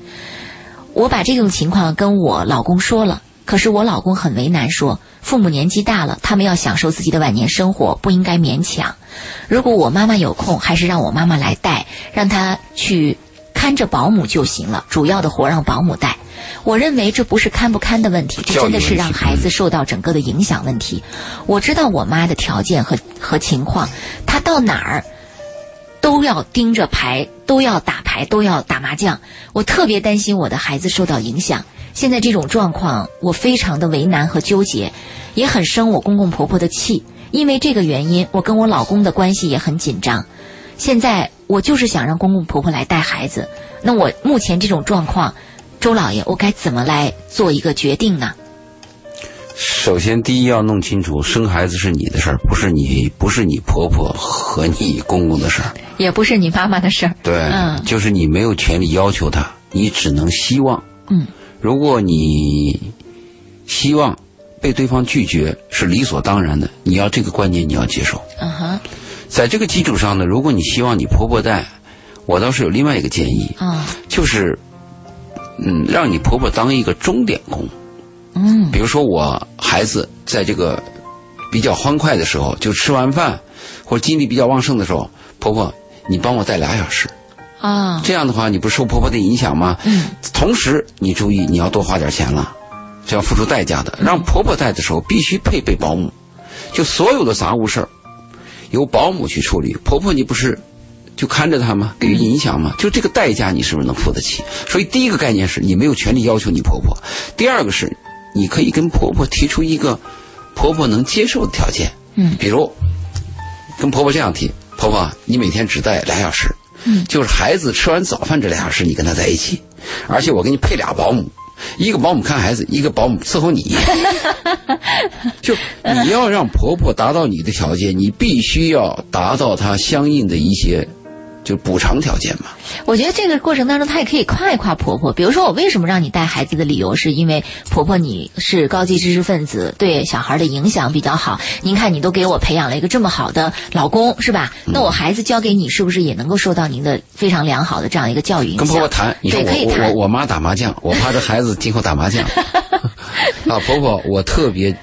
我把这种情况跟我老公说了，可是我老公很为难，说父母年纪大了，他们要享受自己的晚年生活，不应该勉强。如果我妈妈有空，还是让我妈妈来带，让她去看着保姆就行了，主要的活让保姆带。我认为这不是看不看的问题，这真的是让孩子受到整个的影响问题。我知道我妈的条件和和情况，她到哪儿都要盯着牌，都要打牌，都要打麻将。我特别担心我的孩子受到影响。现在这种状况，我非常的为难和纠结，也很生我公公婆婆的气。因为这个原因，我跟我老公的关系也很紧张。现在我就是想让公公婆婆来带孩子。那我目前这种状况。周老爷，我该怎么来做一个决定呢？首先，第一要弄清楚，生孩子是你的事儿，不是你，不是你婆婆和你公公的事儿，也不是你妈妈的事儿。对，嗯，就是你没有权利要求他，你只能希望。嗯，如果你希望被对方拒绝是理所当然的，你要这个观念你要接受。嗯哼，在这个基础上呢，如果你希望你婆婆带，我倒是有另外一个建议，啊，就是，嗯，让你婆婆当一个钟点工。嗯比如说，我孩子在这个比较欢快的时候，就吃完饭或者精力比较旺盛的时候，婆婆，你帮我带俩小时。啊，这样的话，你不受婆婆的影响吗？嗯，同时，你注意，你要多花点钱了，这要付出代价的。让婆婆带的时候，必须配备保姆，就所有的杂物事儿由保姆去处理。婆婆，你不是就看着她吗？给予影响吗？就这个代价，你是不是能付得起？所以，第一个概念是你没有权利要求你婆婆；第二个是，你可以跟婆婆提出一个婆婆能接受的条件。嗯比如跟婆婆这样提：婆婆，你每天只带俩小时。嗯就是孩子吃完早饭这俩小时，你跟他在一起，而且我给你配俩保姆，一个保姆看孩子，一个保姆伺候你。就你要让婆婆达到你的条件，你必须要达到她相应的一些就补偿条件嘛。我觉得这个过程当中，她也可以夸一夸婆婆。比如说，我为什么让你带孩子的理由，是因为婆婆你是高级知识分子，对小孩的影响比较好。您看，你都给我培养了一个这么好的老公，是吧？嗯那我孩子交给你，是不是也能够受到您的非常良好的这样一个教育影响？跟婆婆谈，你说对，可以我我我妈打麻将，我怕这孩子今后打麻将。啊，婆婆，我特别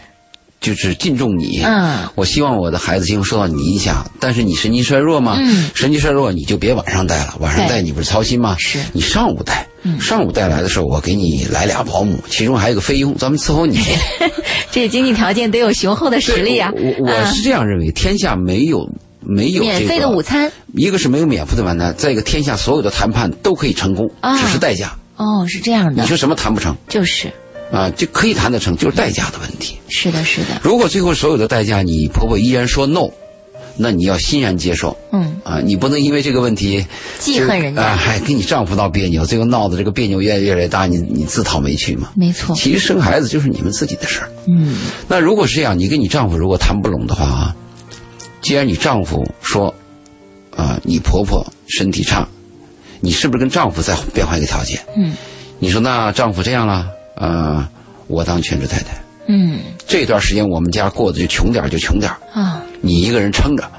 就是敬重你。嗯我希望我的孩子今后受到你影响，但是你神经衰弱吗？嗯神经衰弱你就别晚上带了，晚上带你不是操心吗？是你上午带，嗯上午带来的时候我给你来俩保姆，其中还有个菲佣，咱们伺候你。这经济条件得有雄厚的实力啊！我我是这样认为，天下没有没有免费这个的午餐一个是没有免费的晚餐，再一个天下所有的谈判都可以成功，啊只是代价。哦，是这样的你，说什么谈不成就是啊？就可以谈得成，就是代价的问题。是的，是的，如果最后所有的代价你婆婆依然说 no，那你要欣然接受嗯，啊，你不能因为这个问题记恨人家啊，还跟你丈夫闹别扭，最后闹的这个别扭越来越来越大，你你自讨没趣嘛。没错，其实生孩子就是你们自己的事儿。嗯那如果是这样，你跟你丈夫如果谈不拢的话啊，既然你丈夫说，啊、你婆婆身体差，你是不是跟丈夫再变换一个条件？嗯你说那丈夫这样了，呃，我当全职太太，嗯这段时间我们家过得就穷点儿就穷点儿啊你一个人撑着，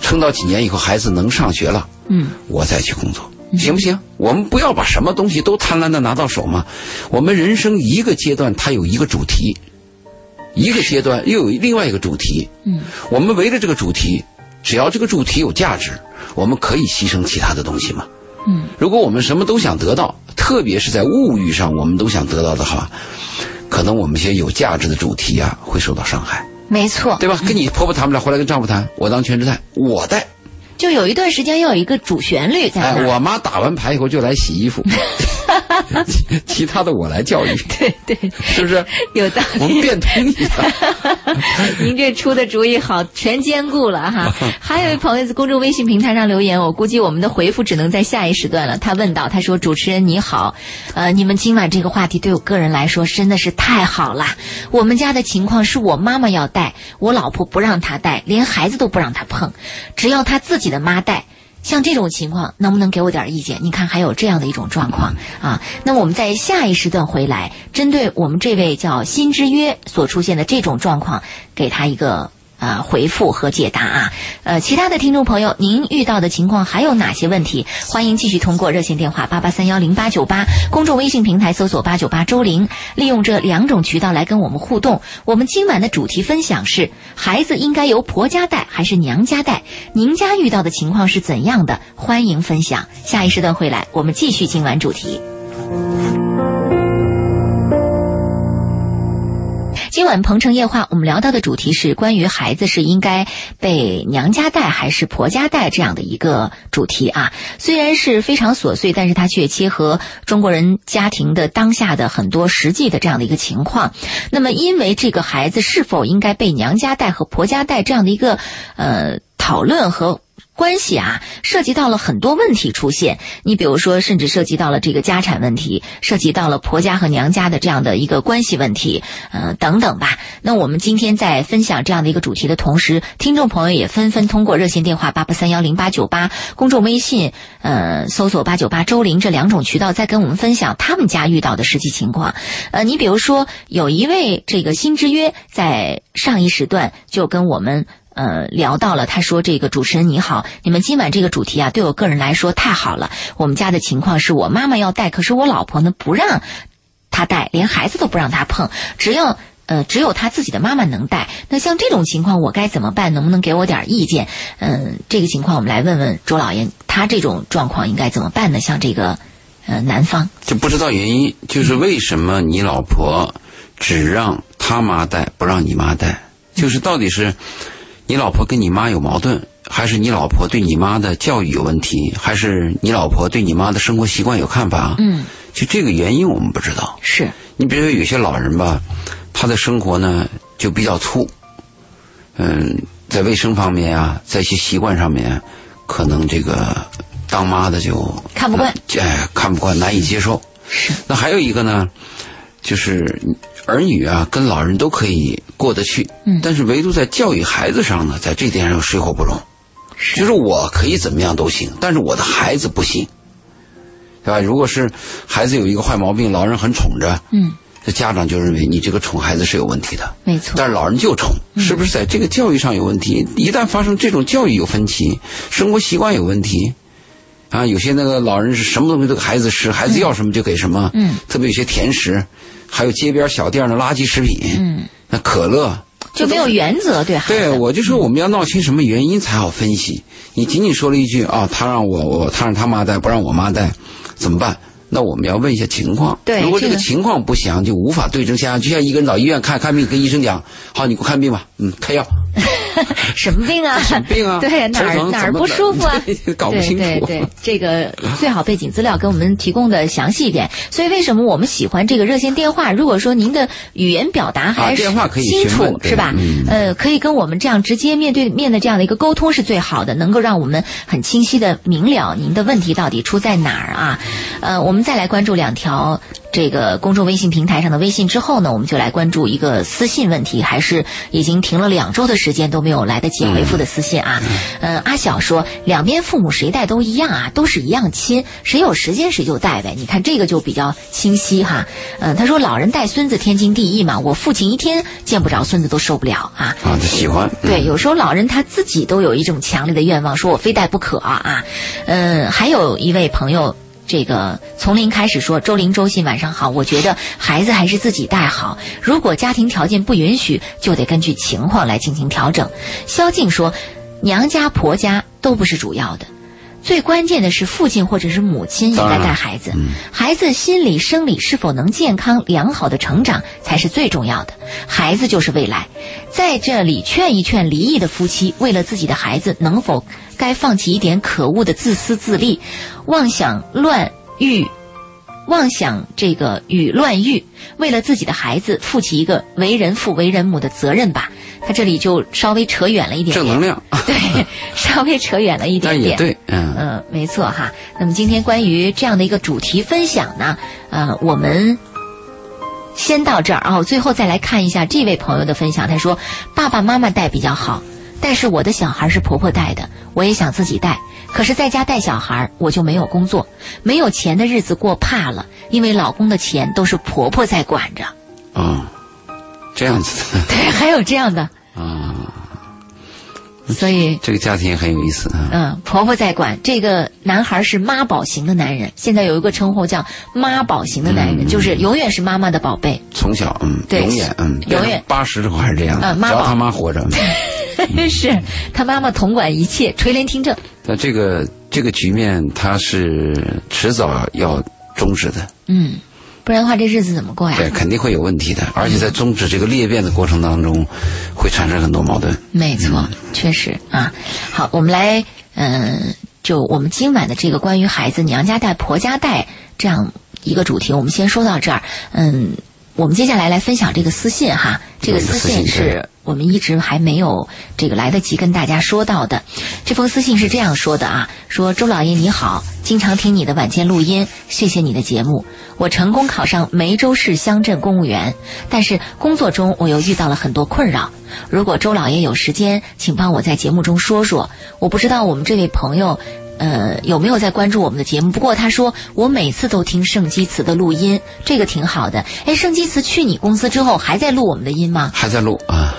撑到几年以后孩子能上学了，嗯我再去工作，行不行？我们不要把什么东西都贪婪的拿到手嘛。我们人生一个阶段它有一个主题，一个阶段又有另外一个主题。嗯，我们围着这个主题，只要这个主题有价值，我们可以牺牲其他的东西嘛。嗯，如果我们什么都想得到，特别是在物欲上我们都想得到的话，可能我们一些有价值的主题啊会受到伤害，没错，对吧？跟你婆婆谈不了，回来跟丈夫谈，我当全职太，我带。就有一段时间要有一个主旋律在哎，我妈打完牌以后就来洗衣服，其 其他的我来教育，对对，是不是？有道我们理。变通一下。您这出的主意好，全兼顾了哈。还有一位朋友在公众微信平台上留言，我估计我们的回复只能在下一时段了。他问到，他说：“主持人你好，呃，你们今晚这个话题对我个人来说真的是太好了。我们家的情况是我妈妈要带，我老婆不让她带，连孩子都不让她碰，只要她自己的妈带。”像这种情况，能不能给我点意见？你看，还有这样的一种状况啊。那我们在下一时段回来，针对我们这位叫新之约所出现的这种状况，给他一个呃回复和解答啊。呃，其他的听众朋友，您遇到的情况还有哪些问题？欢迎继续通过热线电话八八三幺零八九八，公众微信平台搜索八九八周玲，利用这两种渠道来跟我们互动。我们今晚的主题分享是：孩子应该由婆家带还是娘家带？您家遇到的情况是怎样的？欢迎分享。下一时段回来，我们继续今晚主题。今晚鹏城夜话，我们聊到的主题是关于孩子是应该被娘家带还是婆家带这样的一个主题啊。虽然是非常琐碎，但是它却切合中国人家庭的当下的很多实际的这样的一个情况。那么，因为这个孩子是否应该被娘家带和婆家带这样的一个呃讨论和。关系啊，涉及到了很多问题出现。你比如说，甚至涉及到了这个家产问题，涉及到了婆家和娘家的这样的一个关系问题，呃，等等吧。那我们今天在分享这样的一个主题的同时，听众朋友也纷纷通过热线电话八八三幺零八九八、公众微信呃搜索八九八周玲这两种渠道，在跟我们分享他们家遇到的实际情况。呃，你比如说，有一位这个新之约在上一时段就跟我们。呃聊到了，他说：“这个主持人你好，你们今晚这个主题啊，对我个人来说太好了。我们家的情况是我妈妈要带，可是我老婆呢不让她带，连孩子都不让她碰，只要。”呃，只有他自己的妈妈能带。那像这种情况，我该怎么办？能不能给我点意见？嗯，这个情况我们来问问周老爷，他这种状况应该怎么办呢？像这个，呃，男方就不知道原因，就是为什么你老婆只让他妈带，不让你妈带？就是到底是你老婆跟你妈有矛盾，还是你老婆对你妈的教育有问题，还是你老婆对你妈的生活习惯有看法？嗯，就这个原因我们不知道。是你比如说有些老人吧。他的生活呢就比较粗，嗯，在卫生方面啊，在一些习惯上面，可能这个当妈的就看不惯，哎，看不惯，难以接受。是。那还有一个呢，就是儿女啊跟老人都可以过得去，嗯，但是唯独在教育孩子上呢，在这点上水火不容。是。就是我可以怎么样都行，但是我的孩子不行，对吧？如果是孩子有一个坏毛病，老人很宠着，嗯。这家长就认为你这个宠孩子是有问题的，没错。但是老人就宠，是不是在这个教育上有问题？一旦发生这种教育有分歧，生活习惯有问题，啊，有些那个老人是什么东西都给孩子吃，孩子要什么就给什么，嗯，特别有些甜食，还有街边小店的垃圾食品，嗯，那可乐就没有原则对孩子。对，我就说我们要闹清什么原因才好分析。你仅仅说了一句啊，他让我我他让他妈带，不让我妈带，怎么办？那我们要问一下情况，对，如果这个情况不详，就无法对症下药。就像一个人到医院看看病，跟医生讲：“好，你给我看病吧，嗯，开药。”什么病啊？什么病啊？对，哪儿哪儿不舒服啊？搞不清楚。对对对，这个最好背景资料给我们提供的详细一点。所以为什么我们喜欢这个热线电话？如果说您的语言表达还是清楚，是吧？呃，可以跟我们这样直接面对面的这样的一个沟通是最好的，能够让我们很清晰的明了您的问题到底出在哪儿啊？呃，我们再来关注两条。这个公众微信平台上的微信之后呢，我们就来关注一个私信问题，还是已经停了两周的时间都没有来得及回复的私信啊。嗯，阿晓说，两边父母谁带都一样啊，都是一样亲，谁有时间谁就带呗。你看这个就比较清晰哈。嗯，他说老人带孙子天经地义嘛，我父亲一天见不着孙子都受不了啊。啊，他喜欢。对，有时候老人他自己都有一种强烈的愿望，说我非带不可啊。嗯，还有一位朋友。这个从零开始说，周林周信晚上好。我觉得孩子还是自己带好，如果家庭条件不允许，就得根据情况来进行调整。萧静说，娘家婆家都不是主要的，最关键的是父亲或者是母亲应该带孩子，孩子心理生理是否能健康良好的成长才是最重要的。孩子就是未来，在这里劝一劝离异的夫妻，为了自己的孩子，能否？该放弃一点可恶的自私自利，妄想乱欲，妄想这个与乱欲，为了自己的孩子负起一个为人父为人母的责任吧。他这里就稍微扯远了一点，正能量，对，稍微扯远了一点点，对，嗯嗯，没错哈。那么今天关于这样的一个主题分享呢，呃，我们先到这儿啊，最后再来看一下这位朋友的分享。他说：“爸爸妈妈带比较好。”但是我的小孩是婆婆带的，我也想自己带，可是在家带小孩我就没有工作，没有钱的日子过怕了，因为老公的钱都是婆婆在管着。啊，这样子。对，还有这样的。啊。所以这个家庭很有意思啊。嗯，婆婆在管这个男孩是妈宝型的男人，现在有一个称呼叫妈宝型的男人，就是永远是妈妈的宝贝。从小，嗯，对，永远，嗯，永远八十之后还是这样。嗯，只要他妈活着。是他妈妈统管一切，垂帘听政。那这个这个局面，他是迟早要终止的。嗯，不然的话，这日子怎么过呀？对，肯定会有问题的。而且在终止这个裂变的过程当中，会产生很多矛盾。没错，确实啊。好，我们来，嗯，就我们今晚的这个关于孩子娘家带、婆家带这样一个主题，我们先说到这儿。嗯。我们接下来来分享这个私信哈，这个私信是我们一直还没有这个来得及跟大家说到的。这封私信是这样说的啊，说周老爷你好，经常听你的晚间录音，谢谢你的节目。我成功考上梅州市乡镇公务员，但是工作中我又遇到了很多困扰。如果周老爷有时间，请帮我在节目中说说。我不知道我们这位朋友。呃，有没有在关注我们的节目？不过他说我每次都听盛基慈的录音，这个挺好的。哎，盛基慈去你公司之后还在录我们的音吗？还在录啊，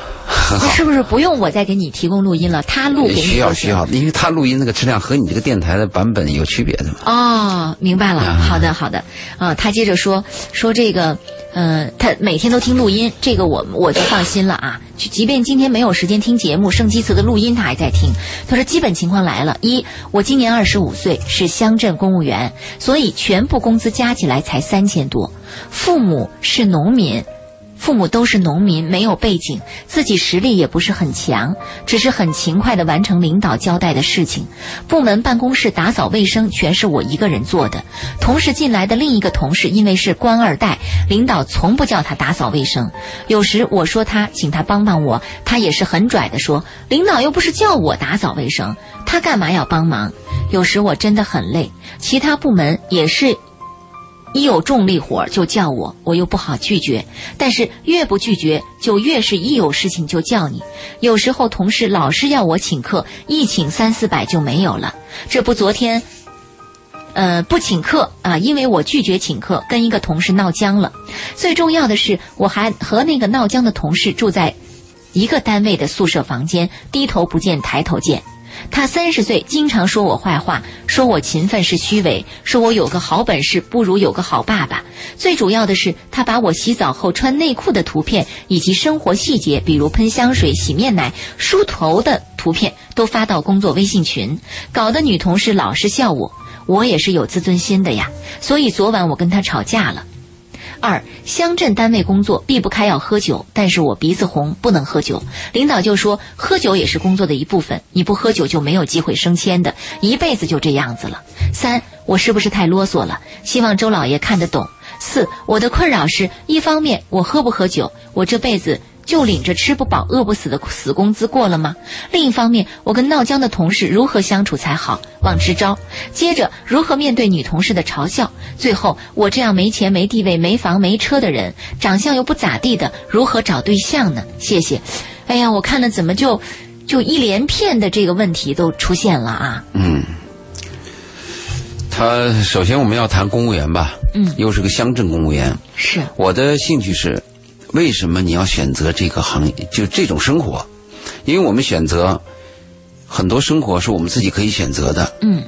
那。是不是不用我再给你提供录音了？他录给你需要需要，因为他录音那个质量和你这个电台的版本有区别的嘛。哦，明白了。啊好的，好的。啊，他接着说说这个，嗯，他每天都听录音，这个我我就放心了啊。就即便今天没有时间听节目，圣基茨的录音他还在听。他说，基本情况来了：一，我今年二十五岁，是乡镇公务员，所以全部工资加起来才三千多，父母是农民。父母都是农民，没有背景，自己实力也不是很强，只是很勤快地完成领导交代的事情。部门办公室打扫卫生全是我一个人做的。同事进来的另一个同事因为是官二代，领导从不叫他打扫卫生。有时我说他，请他帮帮我，他也是很拽的说，领导又不是叫我打扫卫生，他干嘛要帮忙？有时我真的很累，其他部门也是一有重力活就叫我，我又不好拒绝。但是越不拒绝，就越是一有事情就叫你。有时候同事老是要我请客，一请三四百就没有了。这不，昨天，呃，不请客啊，因为我拒绝请客，跟一个同事闹僵了。最重要的是，我还和那个闹僵的同事住在一个单位的宿舍房间，低头不见抬头见。他三十岁，经常说我坏话，说我勤奋是虚伪，说我有个好本事不如有个好爸爸。最主要的是，他把我洗澡后穿内裤的图片以及生活细节，比如喷香水、洗面奶、梳头的图片，都发到工作微信群，搞得女同事老是笑我。我也是有自尊心的呀，所以昨晚我跟他吵架了。二，乡镇单位工作避不开要喝酒，但是我鼻子红，不能喝酒。领导就说喝酒也是工作的一部分，你不喝酒就没有机会升迁的，一辈子就这样子了。三，我是不是太啰嗦了？希望周老爷看得懂。四，我的困扰是一方面我喝不喝酒，我这辈子。就领着吃不饱饿不死的死工资过了吗？另一方面，我跟闹僵的同事如何相处才好？望支招。接着，如何面对女同事的嘲笑？最后，我这样没钱、没地位、没房、没车的人，长相又不咋地的，如何找对象呢？谢谢。哎呀，我看了怎么就就一连片的这个问题都出现了啊？嗯，他首先我们要谈公务员吧，嗯，又是个乡镇公务员。是，我的兴趣是，为什么你要选择这个行业，就这种生活？因为我们选择很多生活是我们自己可以选择的。嗯，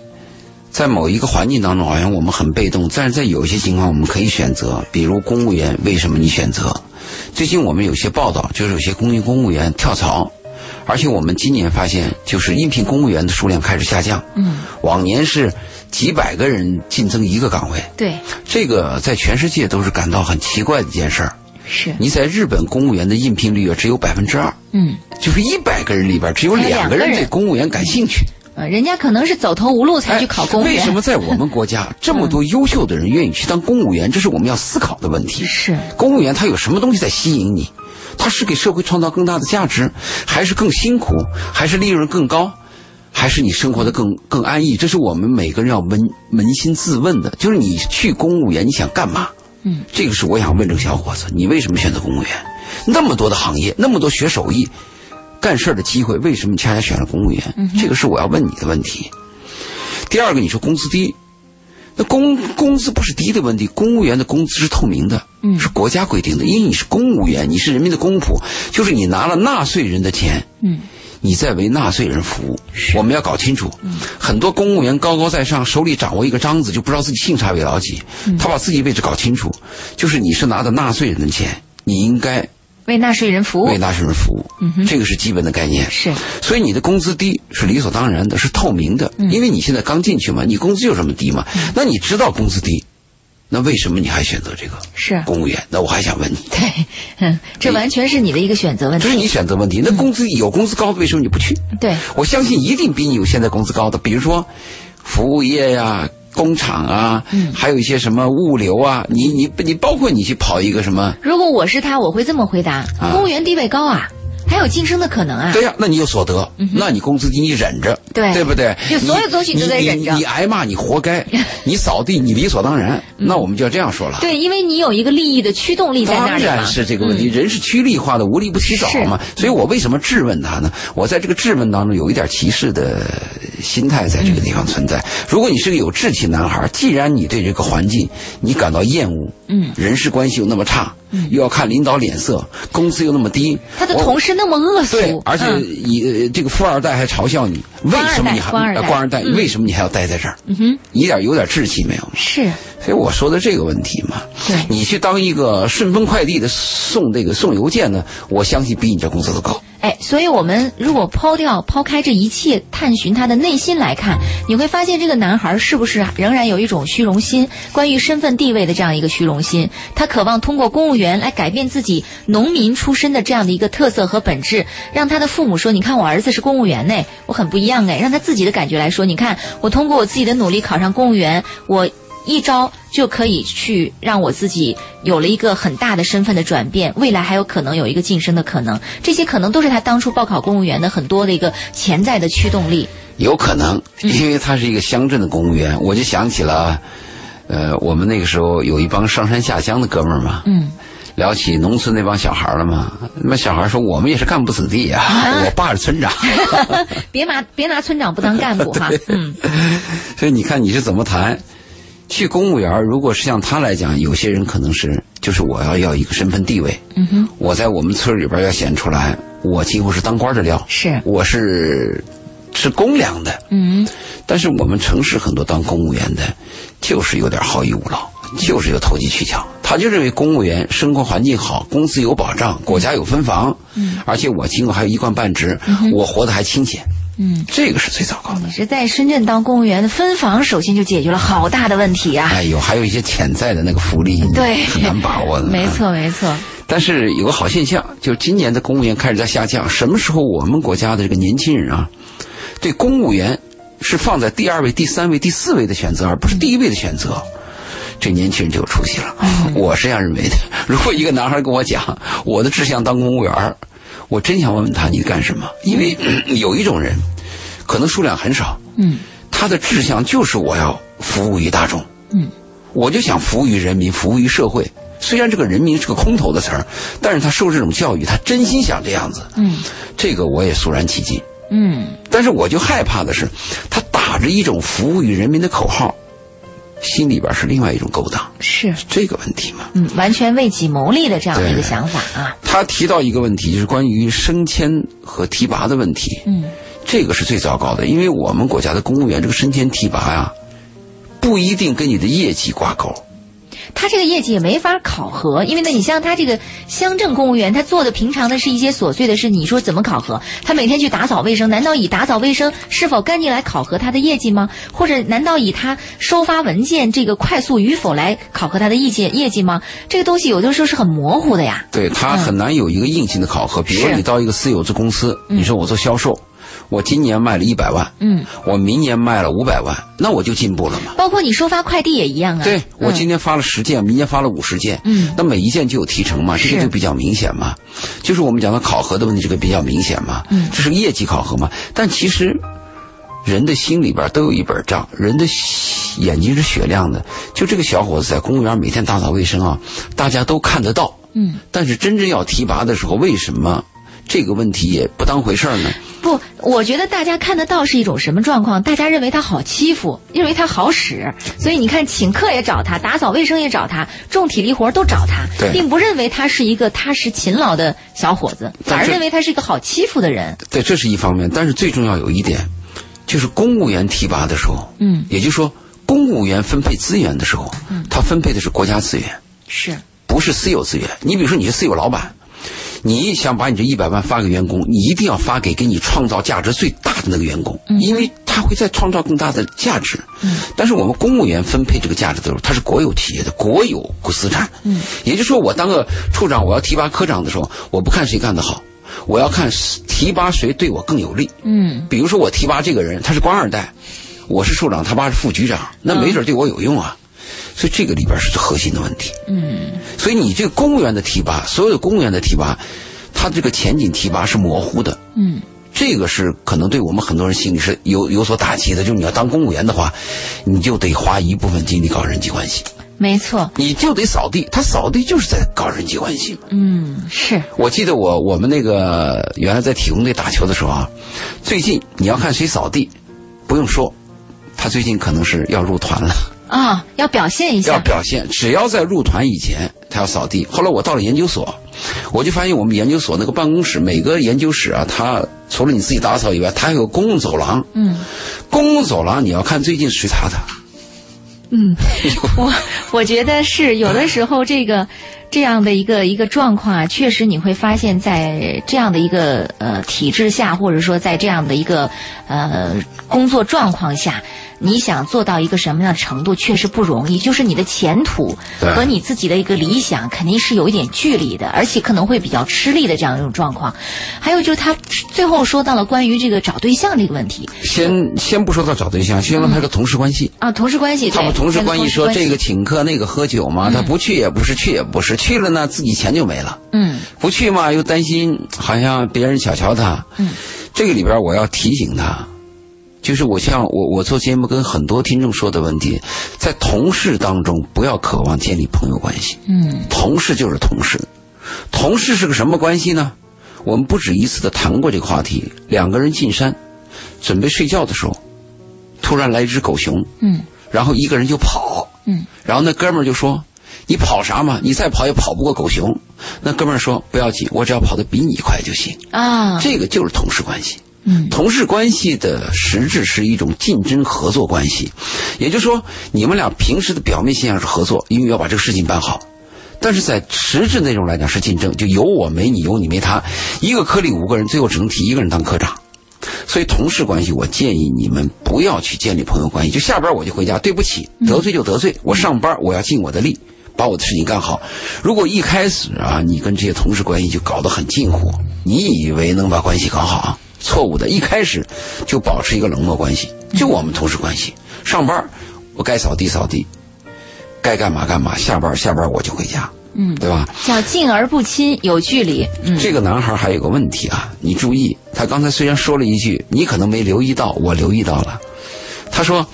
在某一个环境当中，好像我们很被动，但是在有一些情况我们可以选择，比如公务员，为什么你选择？最近我们有些报道，就是有些公营公务员跳槽，而且我们今年发现，就是应聘公务员的数量开始下降。嗯，往年是几百个人竞争一个岗位，对，这个在全世界都是感到很奇怪的一件事儿。是，你在日本公务员的应聘率啊只有百分之二，嗯，就是一百个人里边只有两个人对公务员感兴趣。呃，人家可能是走投无路才去考公务员。哎为什么在我们国家 这么多优秀的人愿意去当公务员？这是我们要思考的问题。是，公务员他有什么东西在吸引你？他是给社会创造更大的价值，还是更辛苦，还是利润更高，还是你生活的更更安逸？这是我们每个人要扪扪心自问的。就是你去公务员，你想干嘛？嗯，这个是我想问这个小伙子，你为什么选择公务员？那么多的行业，那么多学手艺、干事儿的机会，为什么你恰恰选了公务员？这个是我要问你的问题。第二个，你说工资低，那工工资不是低的问题，公务员的工资是透明的，嗯是国家规定的，因为你是公务员，你是人民的公仆，就是你拿了纳税人的钱，嗯，你在为纳税人服务。我们要搞清楚，很多公务员高高在上，手里掌握一个章子，就不知道自己姓啥为老几。他把自己位置搞清楚，就是你是拿的纳税人的钱，你应该为纳税人服务为。纳税人服务，这个是基本的概念。是，所以你的工资低是理所当然的，是透明的，因为你现在刚进去嘛，你工资就这么低嘛，那你知道工资低，那为什么你还选择这个是，公务员？那我还想问你，对，嗯，这完全是你的一个选择问题这是你。选择问题。那工资有工资高的，为什么你不去？对，我相信一定比你有现在工资高的，比如说服务业呀、工厂啊，还有一些什么物流啊，你你你包括你去跑一个什么，如果我是他，我会这么回答：啊公务员地位高啊，还有晋升的可能啊。对呀、那你有所得，那你工资低你忍着，对对不对？就所有东西都在忍着你你挨骂你活该，你扫地你理所当然，那我们就要这样说了。对，因为你有一个利益的驱动力在那当里当。然是这个问题，人是趋利化的，无利不起早嘛。所以我为什么质问他呢？我在这个质问当中有一点歧视的心态在这个地方存在。如果你是个有志气男孩，既然你对这个环境你感到厌恶，嗯，人事关系又那么差，嗯，又要看领导脸色，工资又那么低，他的同事那么恶俗，对，而且以这个富二代还嘲笑你，为什么你还官二代？为什么你还要待在这儿？嗯哼，一点有点志气没有？是。所以我说的这个问题嘛，对，你去当一个顺丰快递的送这个送邮件呢，我相信比你这工资都高。哎，所以我们如果抛掉、抛开这一切，探寻他的内心来看，你会发现这个男孩是不是仍然有一种虚荣心？关于身份地位的这样一个虚荣心，他渴望通过公务员来改变自己农民出身的这样的一个特色和本质，让他的父母说：“你看我儿子是公务员呢，我很不一样哎。”让他自己的感觉来说：“你看我通过我自己的努力考上公务员，我。”一招就可以去让我自己有了一个很大的身份的转变，未来还有可能有一个晋升的可能，这些可能都是他当初报考公务员的很多的一个潜在的驱动力。有可能，因为他是一个乡镇的公务员，我就想起了，呃，我们那个时候有一帮上山下乡的哥们儿嘛，嗯，聊起农村那帮小孩了嘛，那小孩说我们也是干部子弟啊，我爸是村长，别拿别拿村长不当干部哈，嗯，所以你看你是怎么谈？去公务员，如果是像他来讲，有些人可能是就是我要要一个身份地位，嗯哼，我在我们村里边要显出来，我几乎是当官的料，是，我是吃公粮的，嗯，但是我们城市很多当公务员的，就是有点好逸恶劳，就是有投机取巧，他就认为公务员生活环境好，工资有保障，国家有分房，嗯，而且我今后还有一官半职，我活得还清闲。嗯，这个是最糟糕的。你是在深圳当公务员的分房，首先就解决了好大的问题啊！哎呦，还有一些潜在的那个福利，对，很难把握的。没错，没错。但是有个好现象，就是今年的公务员开始在下降。什么时候我们国家的这个年轻人啊，对公务员是放在第二位、第三位、第四位的选择，而不是第一位的选择，这年轻人就有出息了。我是这样认为的。如果一个男孩跟我讲，我的志向当公务员。我真想问问他，你干什么？因为有一种人，可能数量很少，嗯，他的志向就是我要服务于大众，嗯，我就想服务于人民，服务于社会。虽然这个人民是个空头的词儿，但是他受这种教育，他真心想这样子，嗯，这个我也肃然起敬，嗯，但是我就害怕的是，他打着一种服务于人民的口号。心里边是另外一种勾当，是这个问题嘛？嗯，完全为己谋利的这样的一个想法啊。他提到一个问题，就是关于升迁和提拔的问题。嗯，这个是最糟糕的，因为我们国家的公务员这个升迁提拔呀，不一定跟你的业绩挂钩。他这个业绩也没法考核，因为呢，你像他这个乡镇公务员，他做的平常的是一些琐碎的事，你说怎么考核？他每天去打扫卫生，难道以打扫卫生是否干净来考核他的业绩吗？或者难道以他收发文件这个快速与否来考核他的意见业绩吗？这个东西有的时候是很模糊的呀。对他很难有一个硬性的考核。比如你到一个私有制公司，你说我做销售。我今年卖了一百万，嗯，我明年卖了五百万，那我就进步了嘛。包括你收发快递也一样啊。对，我今天发了十件，明年发了五十件，嗯，那每一件就有提成嘛，这个就比较明显嘛。就是我们讲的考核的问题，这个比较明显嘛。嗯，这是业绩考核嘛。但其实人的心里边都有一本账，人的眼睛是雪亮的。就这个小伙子在公务员每天打扫卫生啊，大家都看得到。嗯，但是真正要提拔的时候，为什么？这个问题也不当回事儿呢。不，我觉得大家看得到是一种什么状况？大家认为他好欺负，认为他好使，所以你看，请客也找他，打扫卫生也找他，重体力活都找他，并不认为他是一个踏实勤劳的小伙子，反而认为他是一个好欺负的人。对，这是一方面。但是最重要有一点，就是公务员提拔的时候，嗯，也就是说，公务员分配资源的时候，嗯，他分配的是国家资源，是不是私有资源？你比如说，你是私有老板。你想把你这一百万发给员工，你一定要发给给你创造价值最大的那个员工，因为他会再创造更大的价值。嗯，但是我们公务员分配这个价值的时候，他是国有企业的国有资产。嗯，也就是说，我当个处长，我要提拔科长的时候，我不看谁干得好，我要看提拔谁对我更有利。嗯，比如说我提拔这个人，他是官二代，我是处长，他爸是副局长，那没准对我有用啊。所以这个里边是最核心的问题。嗯，所以你这个公务员的提拔，所有的公务员的提拔，他这个前景提拔是模糊的。嗯，这个是可能对我们很多人心里是有有所打击的。就是你要当公务员的话，你就得花一部分精力搞人际关系。没错，你就得扫地，他扫地就是在搞人际关系。嗯，是我记得我我们那个原来在体工队打球的时候啊，最近你要看谁扫地。不用说，他最近可能是要入团了。啊，要表现一下，要表现，只要在入团以前，他要扫地。后来我到了研究所，我就发现我们研究所那个办公室，每个研究室啊，它除了你自己打扫以外，它还有公共走廊。嗯，公共走廊你要看最近谁擦的。嗯，我我觉得是有的时候这个这样的一个一个状况啊，确实你会发现在这样的一个呃体制下，或者说在这样的一个呃工作状况下。你想做到一个什么样的程度，确实不容易。就是你的前途和你自己的一个理想，肯定是有一点距离的，而且可能会比较吃力的这样一种状况。还有就是他最后说到了关于这个找对象这个问题。先先不说到找对象，先说他个同事关系啊，同事关系。他们同事关系说这个请客那个喝酒嘛，他不去也不是，去也不是，去了呢自己钱就没了。嗯，不去嘛又担心好像别人小瞧他。嗯，这个里边我要提醒他。就是我像我我做节目跟很多听众说的问题，在同事当中不要渴望建立朋友关系。嗯，同事就是同事，同事是个什么关系呢？我们不止一次的谈过这个话题。两个人进山，准备睡觉的时候，突然来一只狗熊。嗯，然后一个人就跑。嗯，然后那哥们儿就说：“你跑啥嘛？你再跑也跑不过狗熊。”那哥们儿说：“不要紧，我只要跑得比你快就行。”啊，这个就是同事关系。嗯，同事关系的实质是一种竞争合作关系，也就是说，你们俩平时的表面现象是合作，因为要把这个事情办好，但是在实质内容来讲是竞争，就有我没你，有你没他，一个科里五个人，最后只能提一个人当科长。所以同事关系，我建议你们不要去建立朋友关系，就下班我就回家，对不起，得罪就得罪，我上班我要尽我的力，把我的事情干好。如果一开始啊，你跟这些同事关系就搞得很近乎，你以为能把关系搞好？错误的，一开始就保持一个冷漠关系，就我们同事关系。上班我该扫地扫地，该干嘛干嘛。下班下班我就回家，嗯，对吧？叫近而不亲，有距离。嗯，这个男孩还有个问题啊，你注意，他刚才虽然说了一句，你可能没留意到，我留意到了。他说，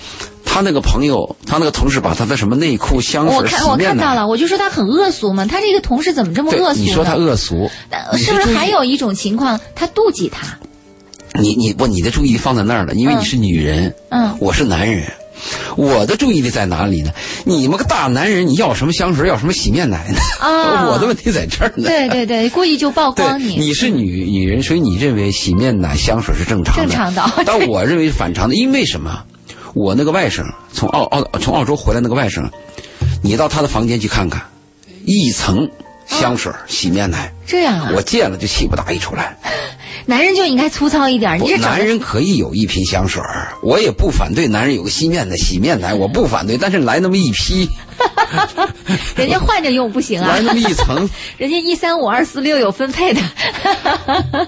他那个朋友，他那个同事把他的什么内裤、香水、我看我看到了，我就说他很恶俗嘛。他这个同事怎么这么恶俗？你说他恶俗，是不是还有一种情况，他妒忌他？你你不，你的注意力放在那儿了，因为你是女人，嗯，我是男人，我的注意力在哪里呢？你们个大男人，你要什么香水，要什么洗面奶呢？啊，我的问题在这儿呢。对对对，故意就曝光你。你是女女人，所以你认为洗面奶、香水是正常的，正常的。但我认为是反常的，因为什么？我那个外甥从澳澳从澳洲回来，那个外甥，你到他的房间去看看，一层香水、洗面奶，这样啊？我见了就气不打一处来。男人就应该粗糙一点。你这男人可以有一瓶香水我也不反对。男人有个洗面奶洗面奶，我不反对。但是来那么一批，人家换着用不行啊。来那么一层，人家一三五二四六有分配的。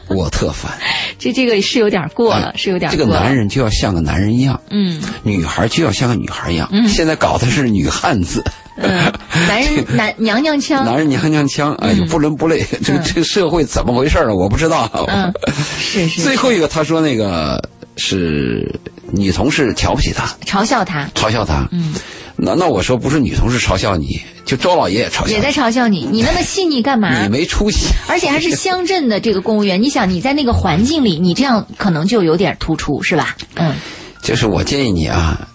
我特烦。这这个是有点过了，是有点。这个男人就要像个男人一样，嗯，女孩就要像个女孩一样。嗯，现在搞的是女汉子。嗯，男人 男娘娘腔，男人娘娘腔，哎呦，不伦不类，这个这个社会怎么回事啊？我不知道。嗯，是是。最后一个，他说那个是女同事瞧不起他，嘲笑他，嘲笑他。嗯，那那我说不是女同事嘲笑你，就周老爷也嘲笑，也在嘲笑你。你那么细腻干嘛？你没出息，而且还是乡镇的这个公务员。你想你在那个环境里，你这样可能就有点突出，是吧？嗯，就是我建议你啊，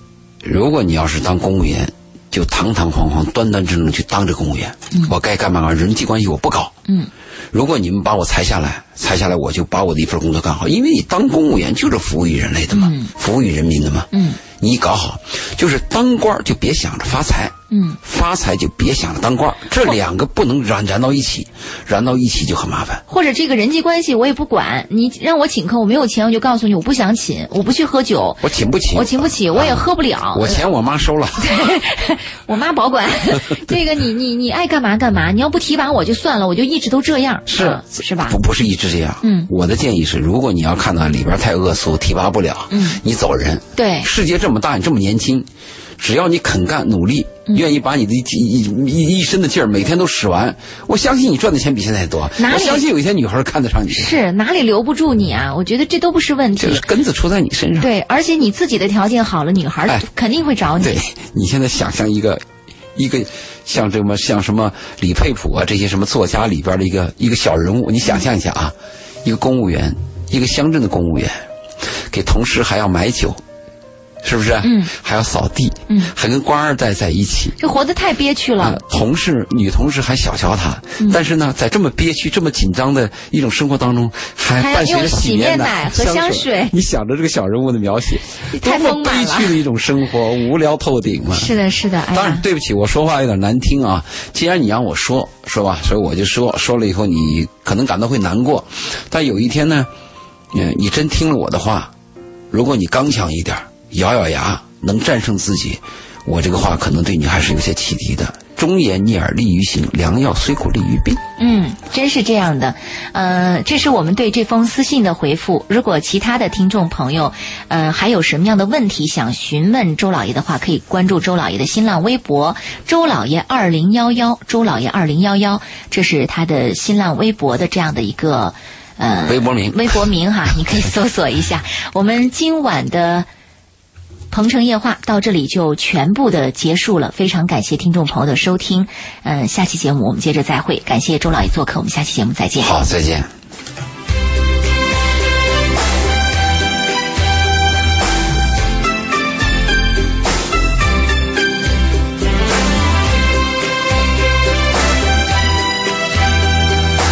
如果你要是当公务员。就堂堂皇皇、端端正正去当这公务员，我该干嘛干嘛，人际关系我不搞。嗯，如果你们把我裁下来，裁下来我就把我的一份工作干好，因为你当公务员就是服务于人类的嘛，服务于人民的嘛。嗯，你搞好，就是当官就别想着发财。嗯，发财就别想着当官，这两个不能燃燃到一起，燃到一起就很麻烦。或者这个人际关系我也不管，你让我请客，我没有钱，我就告诉你我不想请，我不去喝酒，我请不起，我请不起，我也喝不了。我钱我妈收了，我妈保管。这个你你你爱干嘛干嘛，你要不提拔我就算了，我就一直都这样，是是吧？不不是一直这样。嗯，我的建议是，如果你要看到里边太恶俗，提拔不了，嗯，你走人。对，世界这么大，你这么年轻。只要你肯干努力，愿意把你的一一一一身的劲儿每天都使完，我相信你赚的钱比现在多。我相信有一些女孩看得上你。是哪里留不住你啊？我觉得这都不是问题。就是根子出在你身上。对，而且你自己的条件好了，女孩肯定会找你。对，你现在想象一个，一个像这么像什么李佩普啊这些什么作家里边的一个一个小人物，你想象一下啊，一个公务员，一个乡镇的公务员，给同事还要买酒。是不是？嗯，还要扫地，嗯，还跟官二代在一起，这活得太憋屈了。啊，同事女同事还小瞧他，嗯。但是呢，在这么憋屈、这么紧张的一种生活当中，还伴随着洗面面奶和香水。你想着这个小人物的描写，太多么丰满了。悲剧的一种生活，无聊透顶了。是的，是的，哎当然，，对不起，我说话有点难听啊。既然你让我说说吧，所以我就说，说了以后你可能感到会难过，但有一天呢，嗯，你真听了我的话，如果你刚强一点，咬咬牙，能战胜自己，我这个话可能对你还是有些启迪的。忠言逆耳利于行，良药虽苦利于病。嗯，真是这样的。呃，这是我们对这封私信的回复。如果其他的听众朋友，呃，还有什么样的问题想询问周老爷的话，可以关注周老爷的新浪微博“周老爷二零幺幺”，周老爷二零幺幺，这是他的新浪微博的这样的一个呃微博名微博名哈，你可以搜索一下。我们今晚的。鹏城夜话到这里就全部的结束了，非常感谢听众朋友的收听，嗯、下期节目我们接着再会，感谢周老爷做客，我们下期节目再见。好，再见。